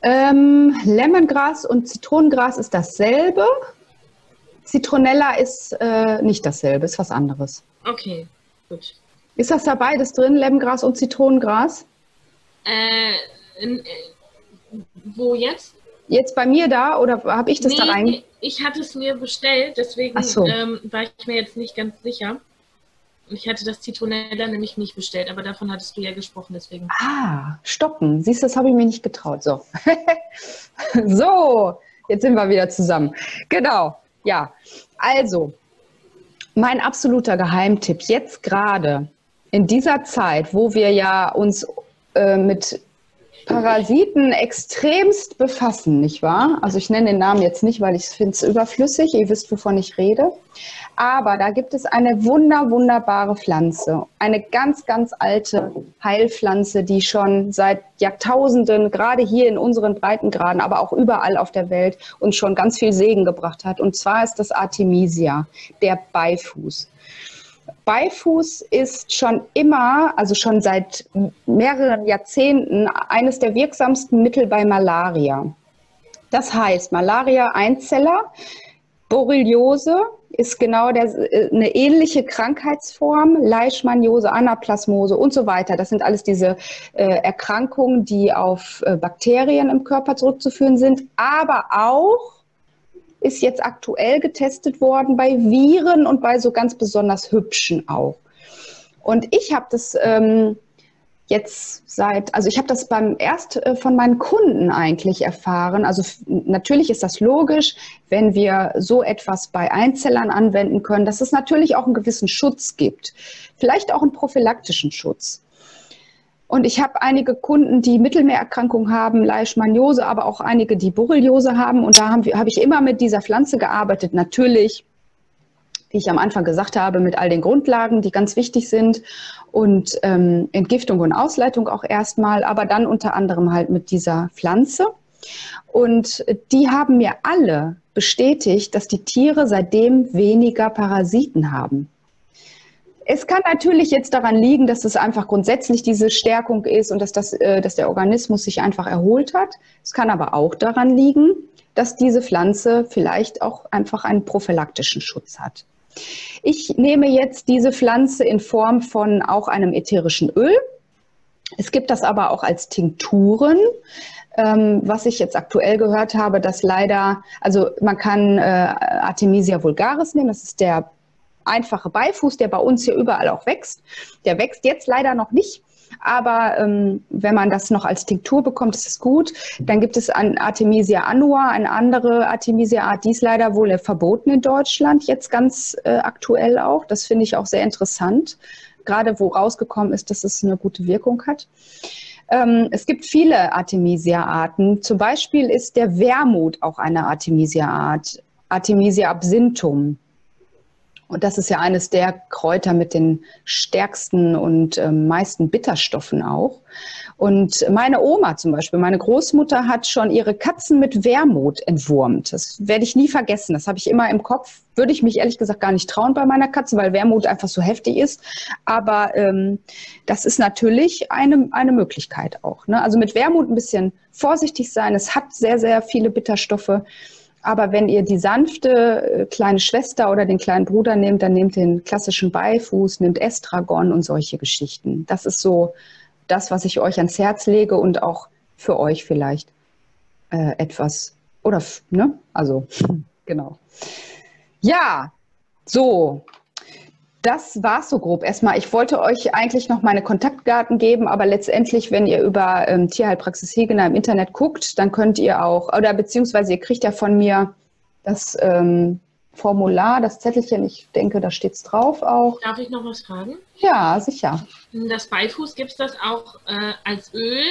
Ähm, Lemongras und Zitronengras ist dasselbe. Zitronella ist äh, nicht dasselbe, ist was anderes. Okay, gut. Ist das da beides drin, Lemongras und Zitronengras? Äh, äh, wo jetzt? jetzt bei mir da oder habe ich das nee, da rein? Ich hatte es mir bestellt, deswegen so. ähm, war ich mir jetzt nicht ganz sicher. Ich hatte das Zitronella nämlich nicht bestellt, aber davon hattest du ja gesprochen, deswegen. Ah, stoppen. Siehst du, das habe ich mir nicht getraut. So. so, jetzt sind wir wieder zusammen. Genau. Ja. Also, mein absoluter Geheimtipp jetzt gerade in dieser Zeit, wo wir ja uns äh, mit Parasiten extremst befassen, nicht wahr? Also ich nenne den Namen jetzt nicht, weil ich finde es überflüssig. Ihr wisst, wovon ich rede. Aber da gibt es eine wunder, wunderbare Pflanze. Eine ganz, ganz alte Heilpflanze, die schon seit Jahrtausenden, gerade hier in unseren Breitengraden, aber auch überall auf der Welt, uns schon ganz viel Segen gebracht hat. Und zwar ist das Artemisia, der Beifuß. Beifuß ist schon immer, also schon seit mehreren Jahrzehnten, eines der wirksamsten Mittel bei Malaria. Das heißt, Malaria-Einzeller, Borreliose ist genau der, eine ähnliche Krankheitsform, Leishmaniose, Anaplasmose und so weiter. Das sind alles diese äh, Erkrankungen, die auf äh, Bakterien im Körper zurückzuführen sind, aber auch ist jetzt aktuell getestet worden bei Viren und bei so ganz besonders hübschen auch. Und ich habe das ähm, jetzt seit, also ich habe das beim erst äh, von meinen Kunden eigentlich erfahren. Also natürlich ist das logisch, wenn wir so etwas bei Einzellern anwenden können, dass es natürlich auch einen gewissen Schutz gibt. Vielleicht auch einen prophylaktischen Schutz. Und ich habe einige Kunden, die Mittelmeererkrankungen haben, Leishmaniose, aber auch einige, die Borreliose haben. Und da habe hab ich immer mit dieser Pflanze gearbeitet. Natürlich, wie ich am Anfang gesagt habe, mit all den Grundlagen, die ganz wichtig sind. Und ähm, Entgiftung und Ausleitung auch erstmal, aber dann unter anderem halt mit dieser Pflanze. Und die haben mir alle bestätigt, dass die Tiere seitdem weniger Parasiten haben. Es kann natürlich jetzt daran liegen, dass es einfach grundsätzlich diese Stärkung ist und dass, das, äh, dass der Organismus sich einfach erholt hat. Es kann aber auch daran liegen, dass diese Pflanze vielleicht auch einfach einen prophylaktischen Schutz hat. Ich nehme jetzt diese Pflanze in Form von auch einem ätherischen Öl. Es gibt das aber auch als Tinkturen. Ähm, was ich jetzt aktuell gehört habe, dass leider, also man kann äh, Artemisia vulgaris nehmen, das ist der einfache Beifuß, der bei uns hier überall auch wächst. Der wächst jetzt leider noch nicht. Aber ähm, wenn man das noch als Tinktur bekommt, ist es gut. Dann gibt es an Artemisia annua, eine andere Artemisia-Art, die ist leider wohl verboten in Deutschland, jetzt ganz äh, aktuell auch. Das finde ich auch sehr interessant, gerade wo rausgekommen ist, dass es eine gute Wirkung hat. Ähm, es gibt viele Artemisia-Arten. Zum Beispiel ist der Wermut auch eine Artemisia-Art, Artemisia absinthum. Und das ist ja eines der Kräuter mit den stärksten und äh, meisten Bitterstoffen auch. Und meine Oma zum Beispiel, meine Großmutter hat schon ihre Katzen mit Wermut entwurmt. Das werde ich nie vergessen. Das habe ich immer im Kopf. Würde ich mich ehrlich gesagt gar nicht trauen bei meiner Katze, weil Wermut einfach so heftig ist. Aber ähm, das ist natürlich eine, eine Möglichkeit auch. Ne? Also mit Wermut ein bisschen vorsichtig sein. Es hat sehr, sehr viele Bitterstoffe. Aber wenn ihr die sanfte äh, kleine Schwester oder den kleinen Bruder nehmt, dann nehmt den klassischen Beifuß, nehmt Estragon und solche Geschichten. Das ist so das, was ich euch ans Herz lege und auch für euch vielleicht äh, etwas oder ne? Also genau. Ja, so das war so grob erstmal. Ich wollte euch eigentlich noch meine Kontaktdaten geben, aber letztendlich, wenn ihr über ähm, Tierheilpraxis Hegener im Internet guckt, dann könnt ihr auch, oder beziehungsweise ihr kriegt ja von mir das ähm, Formular, das Zettelchen, ich denke, da steht es drauf auch. Darf ich noch was fragen? Ja, sicher. Das Beifuß gibt es das auch äh, als Öl?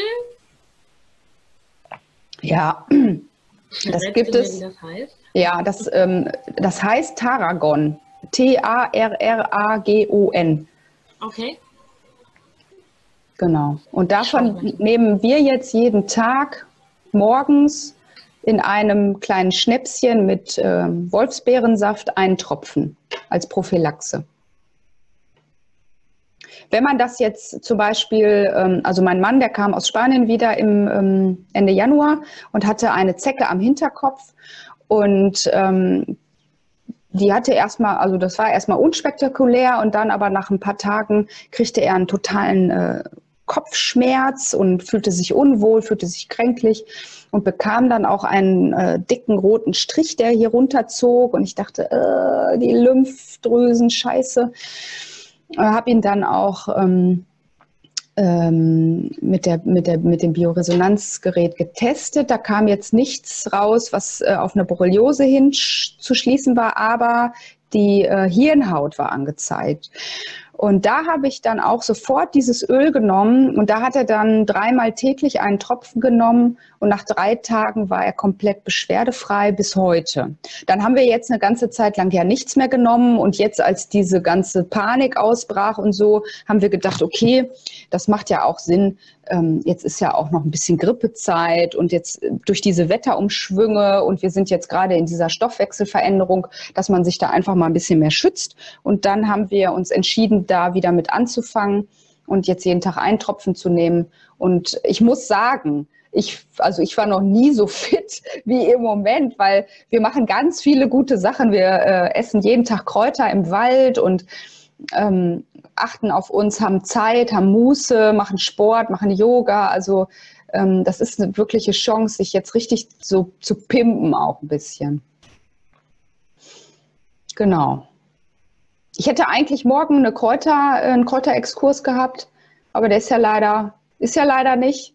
Ja, das gibt es. Das heißt? Ja, das, ähm, das heißt Taragon. T-A-R-R-A-G-O-N. Okay. Genau. Und davon nehmen wir jetzt jeden Tag morgens in einem kleinen Schnäpschen mit äh, Wolfsbeerensaft einen Tropfen als Prophylaxe. Wenn man das jetzt zum Beispiel, ähm, also mein Mann, der kam aus Spanien wieder im ähm, Ende Januar und hatte eine Zecke am Hinterkopf und ähm, die hatte erstmal, also das war erstmal unspektakulär und dann aber nach ein paar Tagen kriegte er einen totalen äh, Kopfschmerz und fühlte sich unwohl, fühlte sich kränklich und bekam dann auch einen äh, dicken roten Strich, der hier runterzog. Und ich dachte, äh, die Lymphdrüsen, scheiße. Äh, habe ihn dann auch ähm, ähm, mit, der, mit, der, mit dem Bioresonanzgerät getestet. Da kam jetzt nichts raus, was äh, auf eine Borreliose hinzuschließen war, aber die äh, Hirnhaut war angezeigt. Und da habe ich dann auch sofort dieses Öl genommen und da hat er dann dreimal täglich einen Tropfen genommen und nach drei Tagen war er komplett beschwerdefrei bis heute. Dann haben wir jetzt eine ganze Zeit lang ja nichts mehr genommen und jetzt, als diese ganze Panik ausbrach und so, haben wir gedacht, okay, das macht ja auch Sinn. Ähm, jetzt ist ja auch noch ein bisschen Grippezeit und jetzt durch diese Wetterumschwünge und wir sind jetzt gerade in dieser Stoffwechselveränderung, dass man sich da einfach mal ein bisschen mehr schützt. Und dann haben wir uns entschieden, da wieder mit anzufangen und jetzt jeden Tag einen Tropfen zu nehmen. Und ich muss sagen, ich, also ich war noch nie so fit wie im Moment, weil wir machen ganz viele gute Sachen. Wir äh, essen jeden Tag Kräuter im Wald und ähm, achten auf uns, haben Zeit, haben Muße, machen Sport, machen Yoga. Also ähm, das ist eine wirkliche Chance, sich jetzt richtig so zu pimpen auch ein bisschen. Genau. Ich hätte eigentlich morgen eine Kräuter, einen Kräuterexkurs gehabt, aber der ist ja leider, ist ja leider nicht.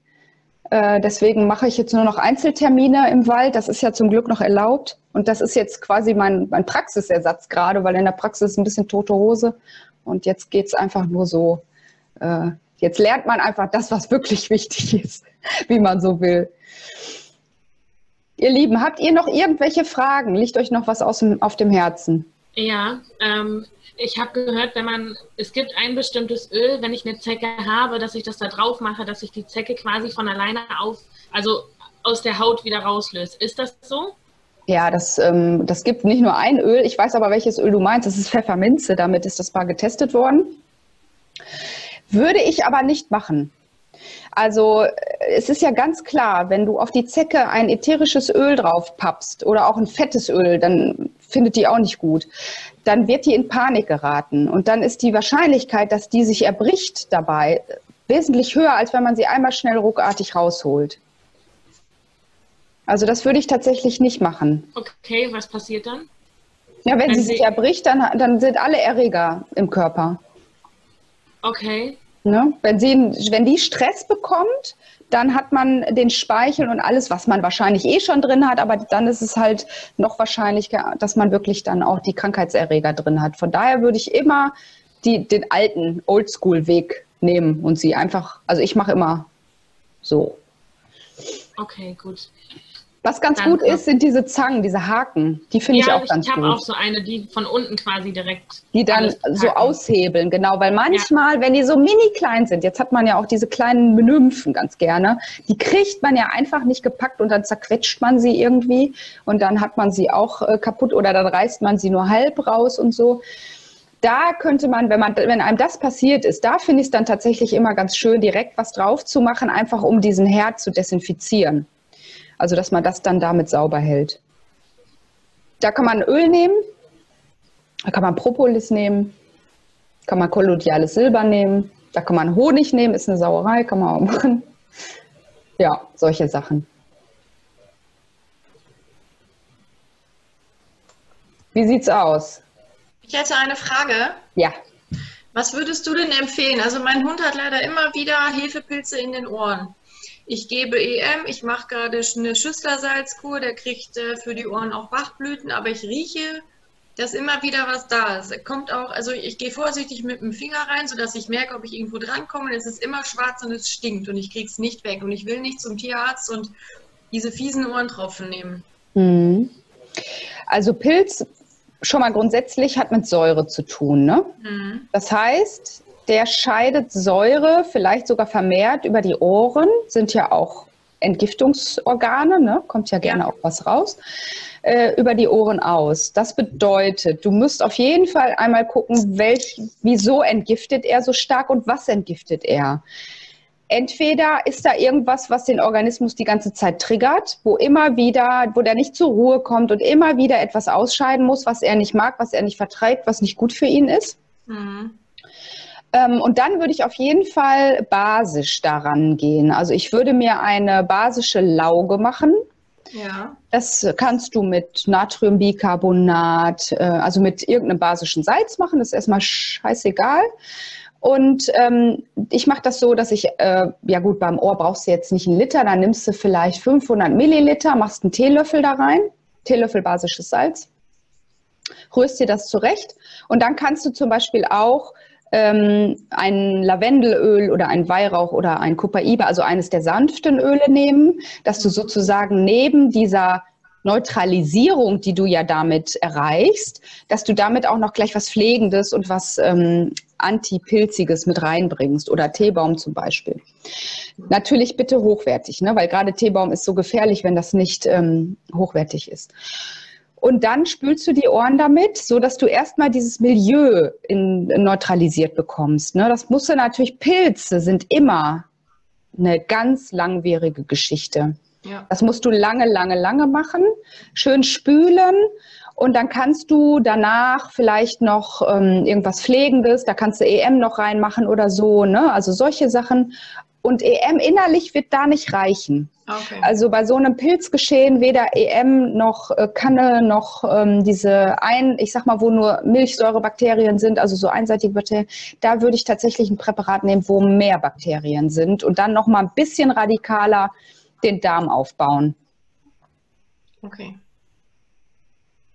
Äh, deswegen mache ich jetzt nur noch Einzeltermine im Wald. Das ist ja zum Glück noch erlaubt. Und das ist jetzt quasi mein, mein Praxisersatz gerade, weil in der Praxis ist ein bisschen tote Hose. Und jetzt geht es einfach nur so. Äh, jetzt lernt man einfach das, was wirklich wichtig ist, wie man so will. Ihr Lieben, habt ihr noch irgendwelche Fragen? Liegt euch noch was aus dem, auf dem Herzen? Ja, ähm, ich habe gehört, wenn man, es gibt ein bestimmtes Öl, wenn ich eine Zecke habe, dass ich das da drauf mache, dass sich die Zecke quasi von alleine auf, also aus der Haut wieder rauslöst. Ist das so? Ja, das, ähm, das gibt nicht nur ein Öl. Ich weiß aber, welches Öl du meinst. Das ist Pfefferminze. Damit ist das mal getestet worden. Würde ich aber nicht machen. Also es ist ja ganz klar, wenn du auf die Zecke ein ätherisches Öl drauf pappst oder auch ein fettes Öl, dann findet die auch nicht gut. Dann wird die in Panik geraten und dann ist die Wahrscheinlichkeit, dass die sich erbricht dabei, wesentlich höher, als wenn man sie einmal schnell ruckartig rausholt. Also das würde ich tatsächlich nicht machen. Okay, was passiert dann? Ja, wenn, wenn sie, sie sich erbricht, dann, dann sind alle Erreger im Körper. Okay. Ne? Wenn, sie, wenn die Stress bekommt, dann hat man den Speichel und alles, was man wahrscheinlich eh schon drin hat, aber dann ist es halt noch wahrscheinlicher, dass man wirklich dann auch die Krankheitserreger drin hat. Von daher würde ich immer die, den alten Oldschool-Weg nehmen und sie einfach, also ich mache immer so. Okay, gut. Was ganz Dann, gut ist, sind diese Zangen, diese Haken. Die finde ja, ich auch ganz ich gut. Ich habe auch so eine, die von unten quasi direkt. Die dann so aushebeln, genau. Weil manchmal, ja. wenn die so mini klein sind, jetzt hat man ja auch diese kleinen Nymphen ganz gerne, die kriegt man ja einfach nicht gepackt und dann zerquetscht man sie irgendwie und dann hat man sie auch äh, kaputt oder dann reißt man sie nur halb raus und so. Da könnte man, wenn man, wenn einem das passiert ist, da finde ich es dann tatsächlich immer ganz schön, direkt was drauf zu machen, einfach um diesen Herd zu desinfizieren. Also dass man das dann damit sauber hält. Da kann man Öl nehmen, da kann man Propolis nehmen, kann man kolodiales Silber nehmen, da kann man Honig nehmen, ist eine Sauerei, kann man auch machen. Ja, solche Sachen. Wie sieht's aus? Ich hätte eine Frage. Ja. Was würdest du denn empfehlen? Also mein Hund hat leider immer wieder Hefepilze in den Ohren ich gebe EM, ich mache gerade eine Schüsslersalzkur, der kriegt äh, für die Ohren auch Bachblüten, aber ich rieche, dass immer wieder was da ist. Kommt auch, also ich gehe vorsichtig mit dem Finger rein, sodass ich merke, ob ich irgendwo drankomme. Es ist immer schwarz und es stinkt und ich kriege es nicht weg. Und ich will nicht zum Tierarzt und diese fiesen Ohrentropfen nehmen. Mhm. Also Pilz schon mal grundsätzlich hat mit Säure zu tun. Ne? Mhm. Das heißt, der scheidet Säure vielleicht sogar vermehrt über die Ohren, sind ja auch Entgiftungsorgane, ne? kommt ja gerne ja. auch was raus, äh, über die Ohren aus. Das bedeutet, du musst auf jeden Fall einmal gucken, welch, wieso entgiftet er so stark und was entgiftet er. Entweder ist da irgendwas, was den Organismus die ganze Zeit triggert, wo immer wieder, wo der nicht zur Ruhe kommt und immer wieder etwas ausscheiden muss, was er nicht mag, was er nicht verträgt, was nicht gut für ihn ist. Mhm. Ähm, und dann würde ich auf jeden Fall basisch daran gehen. Also ich würde mir eine basische Lauge machen. Ja. Das kannst du mit Natriumbicarbonat, äh, also mit irgendeinem basischen Salz machen. Das ist erstmal scheißegal. Und ähm, ich mache das so, dass ich, äh, ja gut, beim Ohr brauchst du jetzt nicht einen Liter, dann nimmst du vielleicht 500 Milliliter, machst einen Teelöffel da rein, Teelöffel basisches Salz, rührst dir das zurecht und dann kannst du zum Beispiel auch ähm, ein Lavendelöl oder ein Weihrauch oder ein Copaiba, also eines der sanften Öle nehmen, dass du sozusagen neben dieser Neutralisierung, die du ja damit erreichst, dass du damit auch noch gleich was Pflegendes und was ähm, Antipilziges mit reinbringst oder Teebaum zum Beispiel. Natürlich bitte hochwertig, ne? weil gerade Teebaum ist so gefährlich, wenn das nicht ähm, hochwertig ist. Und dann spülst du die Ohren damit, so dass du erstmal dieses Milieu in, neutralisiert bekommst. Ne? Das musst du natürlich, Pilze sind immer eine ganz langwierige Geschichte. Ja. Das musst du lange, lange, lange machen. Schön spülen. Und dann kannst du danach vielleicht noch ähm, irgendwas Pflegendes, da kannst du EM noch reinmachen oder so, ne? Also solche Sachen. Und EM innerlich wird da nicht reichen. Okay. Also bei so einem Pilzgeschehen weder EM noch äh, Kanne noch ähm, diese ein, ich sag mal, wo nur Milchsäurebakterien sind, also so einseitige Bakterien, da würde ich tatsächlich ein Präparat nehmen, wo mehr Bakterien sind und dann noch mal ein bisschen radikaler den Darm aufbauen. Okay.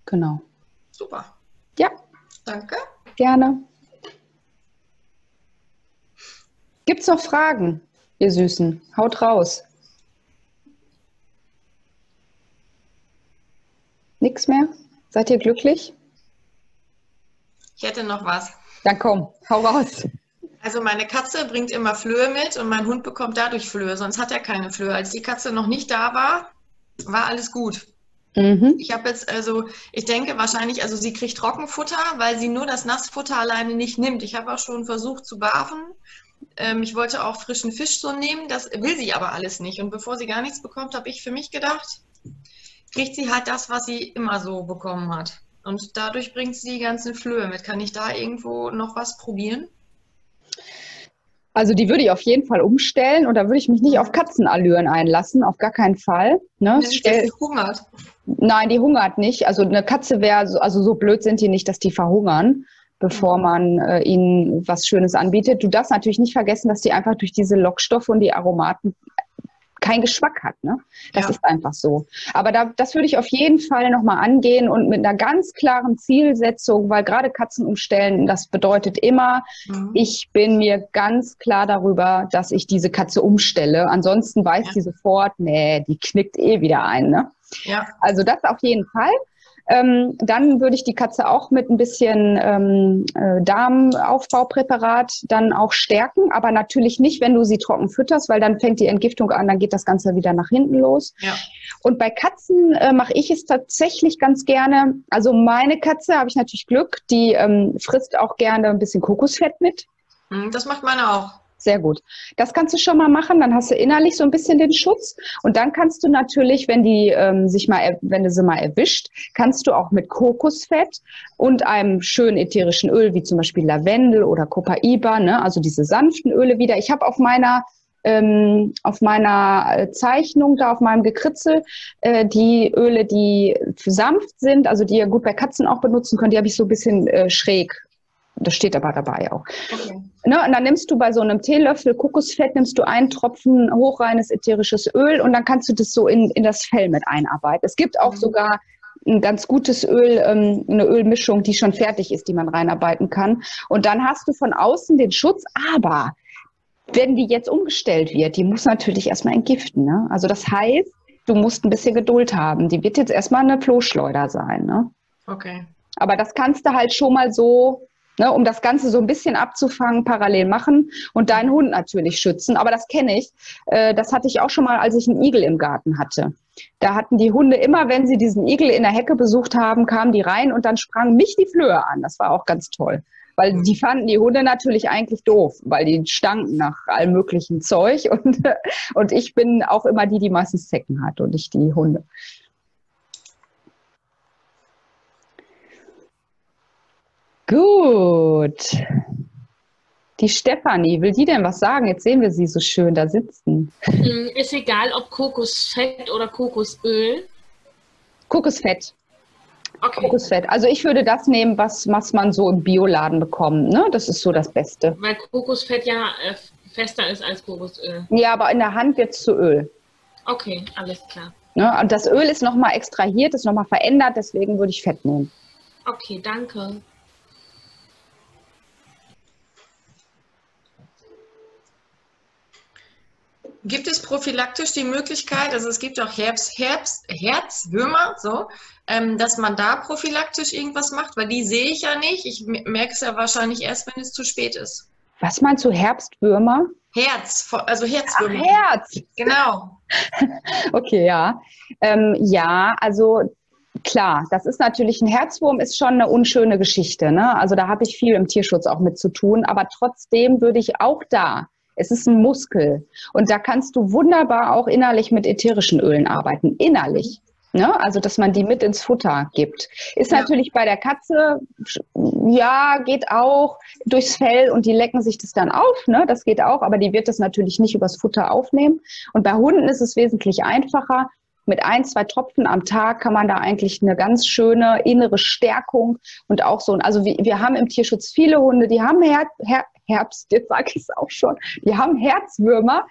Genau. Super. Ja. Danke. Gerne. Gibt es noch Fragen, ihr Süßen? Haut raus. Nix mehr? Seid ihr glücklich? Ich hätte noch was. Dann komm, hau raus. Also meine Katze bringt immer Flöhe mit und mein Hund bekommt dadurch Flöhe, sonst hat er keine Flöhe. Als die Katze noch nicht da war, war alles gut. Mhm. Ich habe jetzt, also ich denke wahrscheinlich, also sie kriegt Trockenfutter, weil sie nur das Nassfutter alleine nicht nimmt. Ich habe auch schon versucht zu barfen. Ähm, ich wollte auch frischen Fisch so nehmen, das will sie aber alles nicht. Und bevor sie gar nichts bekommt, habe ich für mich gedacht, kriegt sie halt das, was sie immer so bekommen hat. Und dadurch bringt sie die ganzen Flöhe mit. Kann ich da irgendwo noch was probieren? Also die würde ich auf jeden Fall umstellen und da würde ich mich nicht auf Katzenallüren einlassen, auf gar keinen Fall. Ne? Stell, die hungert. Nein, die hungert nicht. Also eine Katze wäre, so, also so blöd sind die nicht, dass die verhungern, bevor man äh, ihnen was Schönes anbietet. Du darfst natürlich nicht vergessen, dass die einfach durch diese Lockstoffe und die Aromaten keinen Geschmack hat. Ne? Das ja. ist einfach so. Aber da, das würde ich auf jeden Fall nochmal angehen und mit einer ganz klaren Zielsetzung, weil gerade Katzen umstellen, das bedeutet immer, mhm. ich bin mir ganz klar darüber, dass ich diese Katze umstelle. Ansonsten weiß ja. sie sofort, nee, die knickt eh wieder ein. Ne? Ja. Also das auf jeden Fall. Ähm, dann würde ich die Katze auch mit ein bisschen ähm, äh, Darmaufbaupräparat dann auch stärken, aber natürlich nicht, wenn du sie trocken fütterst, weil dann fängt die Entgiftung an, dann geht das Ganze wieder nach hinten los. Ja. Und bei Katzen äh, mache ich es tatsächlich ganz gerne. Also meine Katze habe ich natürlich Glück, die ähm, frisst auch gerne ein bisschen Kokosfett mit. Hm, das macht meine auch. Sehr gut. Das kannst du schon mal machen, dann hast du innerlich so ein bisschen den Schutz. Und dann kannst du natürlich, wenn die ähm, sich mal, wenn du sie mal erwischt, kannst du auch mit Kokosfett und einem schönen ätherischen Öl, wie zum Beispiel Lavendel oder Copaiba, ne, also diese sanften Öle wieder. Ich habe auf meiner ähm, auf meiner äh, Zeichnung, da auf meinem Gekritzel, äh, die Öle, die sanft sind, also die ihr gut bei Katzen auch benutzen könnt, die habe ich so ein bisschen äh, schräg das steht aber dabei auch. Okay. Ne, und dann nimmst du bei so einem Teelöffel Kokosfett, nimmst du einen Tropfen hochreines ätherisches Öl und dann kannst du das so in, in das Fell mit einarbeiten. Es gibt auch mhm. sogar ein ganz gutes Öl, ähm, eine Ölmischung, die schon fertig ist, die man reinarbeiten kann. Und dann hast du von außen den Schutz, aber wenn die jetzt umgestellt wird, die muss natürlich erstmal entgiften. Ne? Also das heißt, du musst ein bisschen Geduld haben. Die wird jetzt erstmal eine Flohschleuder sein. Ne? Okay. Aber das kannst du halt schon mal so Ne, um das Ganze so ein bisschen abzufangen, parallel machen und deinen Hund natürlich schützen. Aber das kenne ich. Äh, das hatte ich auch schon mal, als ich einen Igel im Garten hatte. Da hatten die Hunde immer, wenn sie diesen Igel in der Hecke besucht haben, kamen die rein und dann sprangen mich die Flöhe an. Das war auch ganz toll. Weil die fanden die Hunde natürlich eigentlich doof, weil die stanken nach allem möglichen Zeug. Und, und ich bin auch immer die, die meistens Zecken hat und nicht die Hunde. Gut. Die Stefanie, will die denn was sagen? Jetzt sehen wir sie so schön da sitzen. Hm, ist egal, ob Kokosfett oder Kokosöl. Kokosfett. Okay. Kokosfett. Also ich würde das nehmen, was, was man so im Bioladen bekommt. Ne? Das ist so das Beste. Weil Kokosfett ja äh, fester ist als Kokosöl. Ja, aber in der Hand wird es zu Öl. Okay, alles klar. Ne? Und das Öl ist nochmal extrahiert, ist nochmal verändert, deswegen würde ich Fett nehmen. Okay, danke. Gibt es prophylaktisch die Möglichkeit, also es gibt auch Herbst, Herbst, Herzwürmer, so, ähm, dass man da prophylaktisch irgendwas macht? Weil die sehe ich ja nicht. Ich merke es ja wahrscheinlich erst, wenn es zu spät ist. Was meinst du, Herbstwürmer? Herz, also Herzwürmer. Ach, Herz. Genau. okay, ja. Ähm, ja, also klar, das ist natürlich ein Herzwurm, ist schon eine unschöne Geschichte. Ne? Also da habe ich viel im Tierschutz auch mit zu tun. Aber trotzdem würde ich auch da es ist ein Muskel. Und da kannst du wunderbar auch innerlich mit ätherischen Ölen arbeiten. Innerlich. Ne? Also, dass man die mit ins Futter gibt. Ist ja. natürlich bei der Katze, ja, geht auch durchs Fell und die lecken sich das dann auf. Ne? Das geht auch, aber die wird das natürlich nicht übers Futter aufnehmen. Und bei Hunden ist es wesentlich einfacher. Mit ein, zwei Tropfen am Tag kann man da eigentlich eine ganz schöne innere Stärkung und auch so, also wir, wir haben im Tierschutz viele Hunde, die haben Her Her Herbst, jetzt sage ich es auch schon, die haben Herzwürmer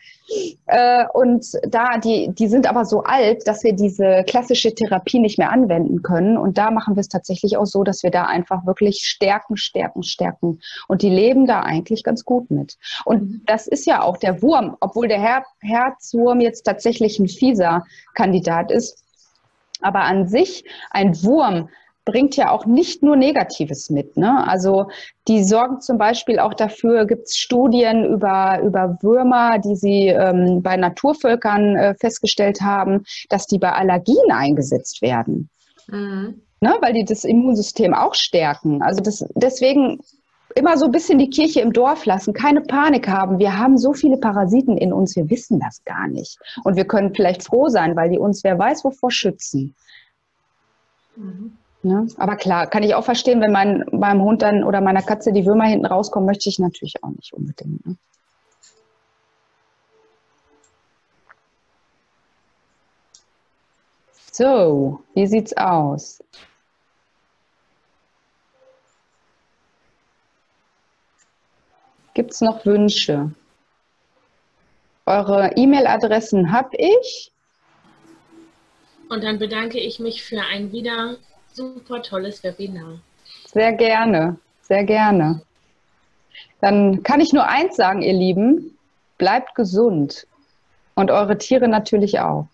äh, und da, die, die sind aber so alt, dass wir diese klassische Therapie nicht mehr anwenden können und da machen wir es tatsächlich auch so, dass wir da einfach wirklich stärken, stärken, stärken und die leben da eigentlich ganz gut mit. Und mhm. das ist ja auch der Wurm, obwohl der Her Herzwurm jetzt tatsächlich ein fieser Kandidat ist, aber an sich ein Wurm bringt ja auch nicht nur Negatives mit. Ne? Also die sorgen zum Beispiel auch dafür, gibt es Studien über, über Würmer, die sie ähm, bei Naturvölkern äh, festgestellt haben, dass die bei Allergien eingesetzt werden. Mhm. Ne? Weil die das Immunsystem auch stärken. Also das, deswegen immer so ein bisschen die Kirche im Dorf lassen, keine Panik haben. Wir haben so viele Parasiten in uns, wir wissen das gar nicht. Und wir können vielleicht froh sein, weil die uns, wer weiß, wovor schützen. Mhm. Ne? Aber klar, kann ich auch verstehen, wenn mein, meinem Hund dann oder meiner Katze die Würmer hinten rauskommen, möchte ich natürlich auch nicht unbedingt. Ne? So, wie sieht's aus? Gibt es noch Wünsche? Eure E-Mail-Adressen habe ich. Und dann bedanke ich mich für ein wieder super tolles Webinar. Sehr gerne, sehr gerne. Dann kann ich nur eins sagen, ihr Lieben, bleibt gesund und eure Tiere natürlich auch.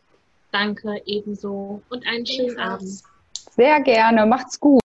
Danke, ebenso und einen schönen Abend. Sehr gerne, macht's gut.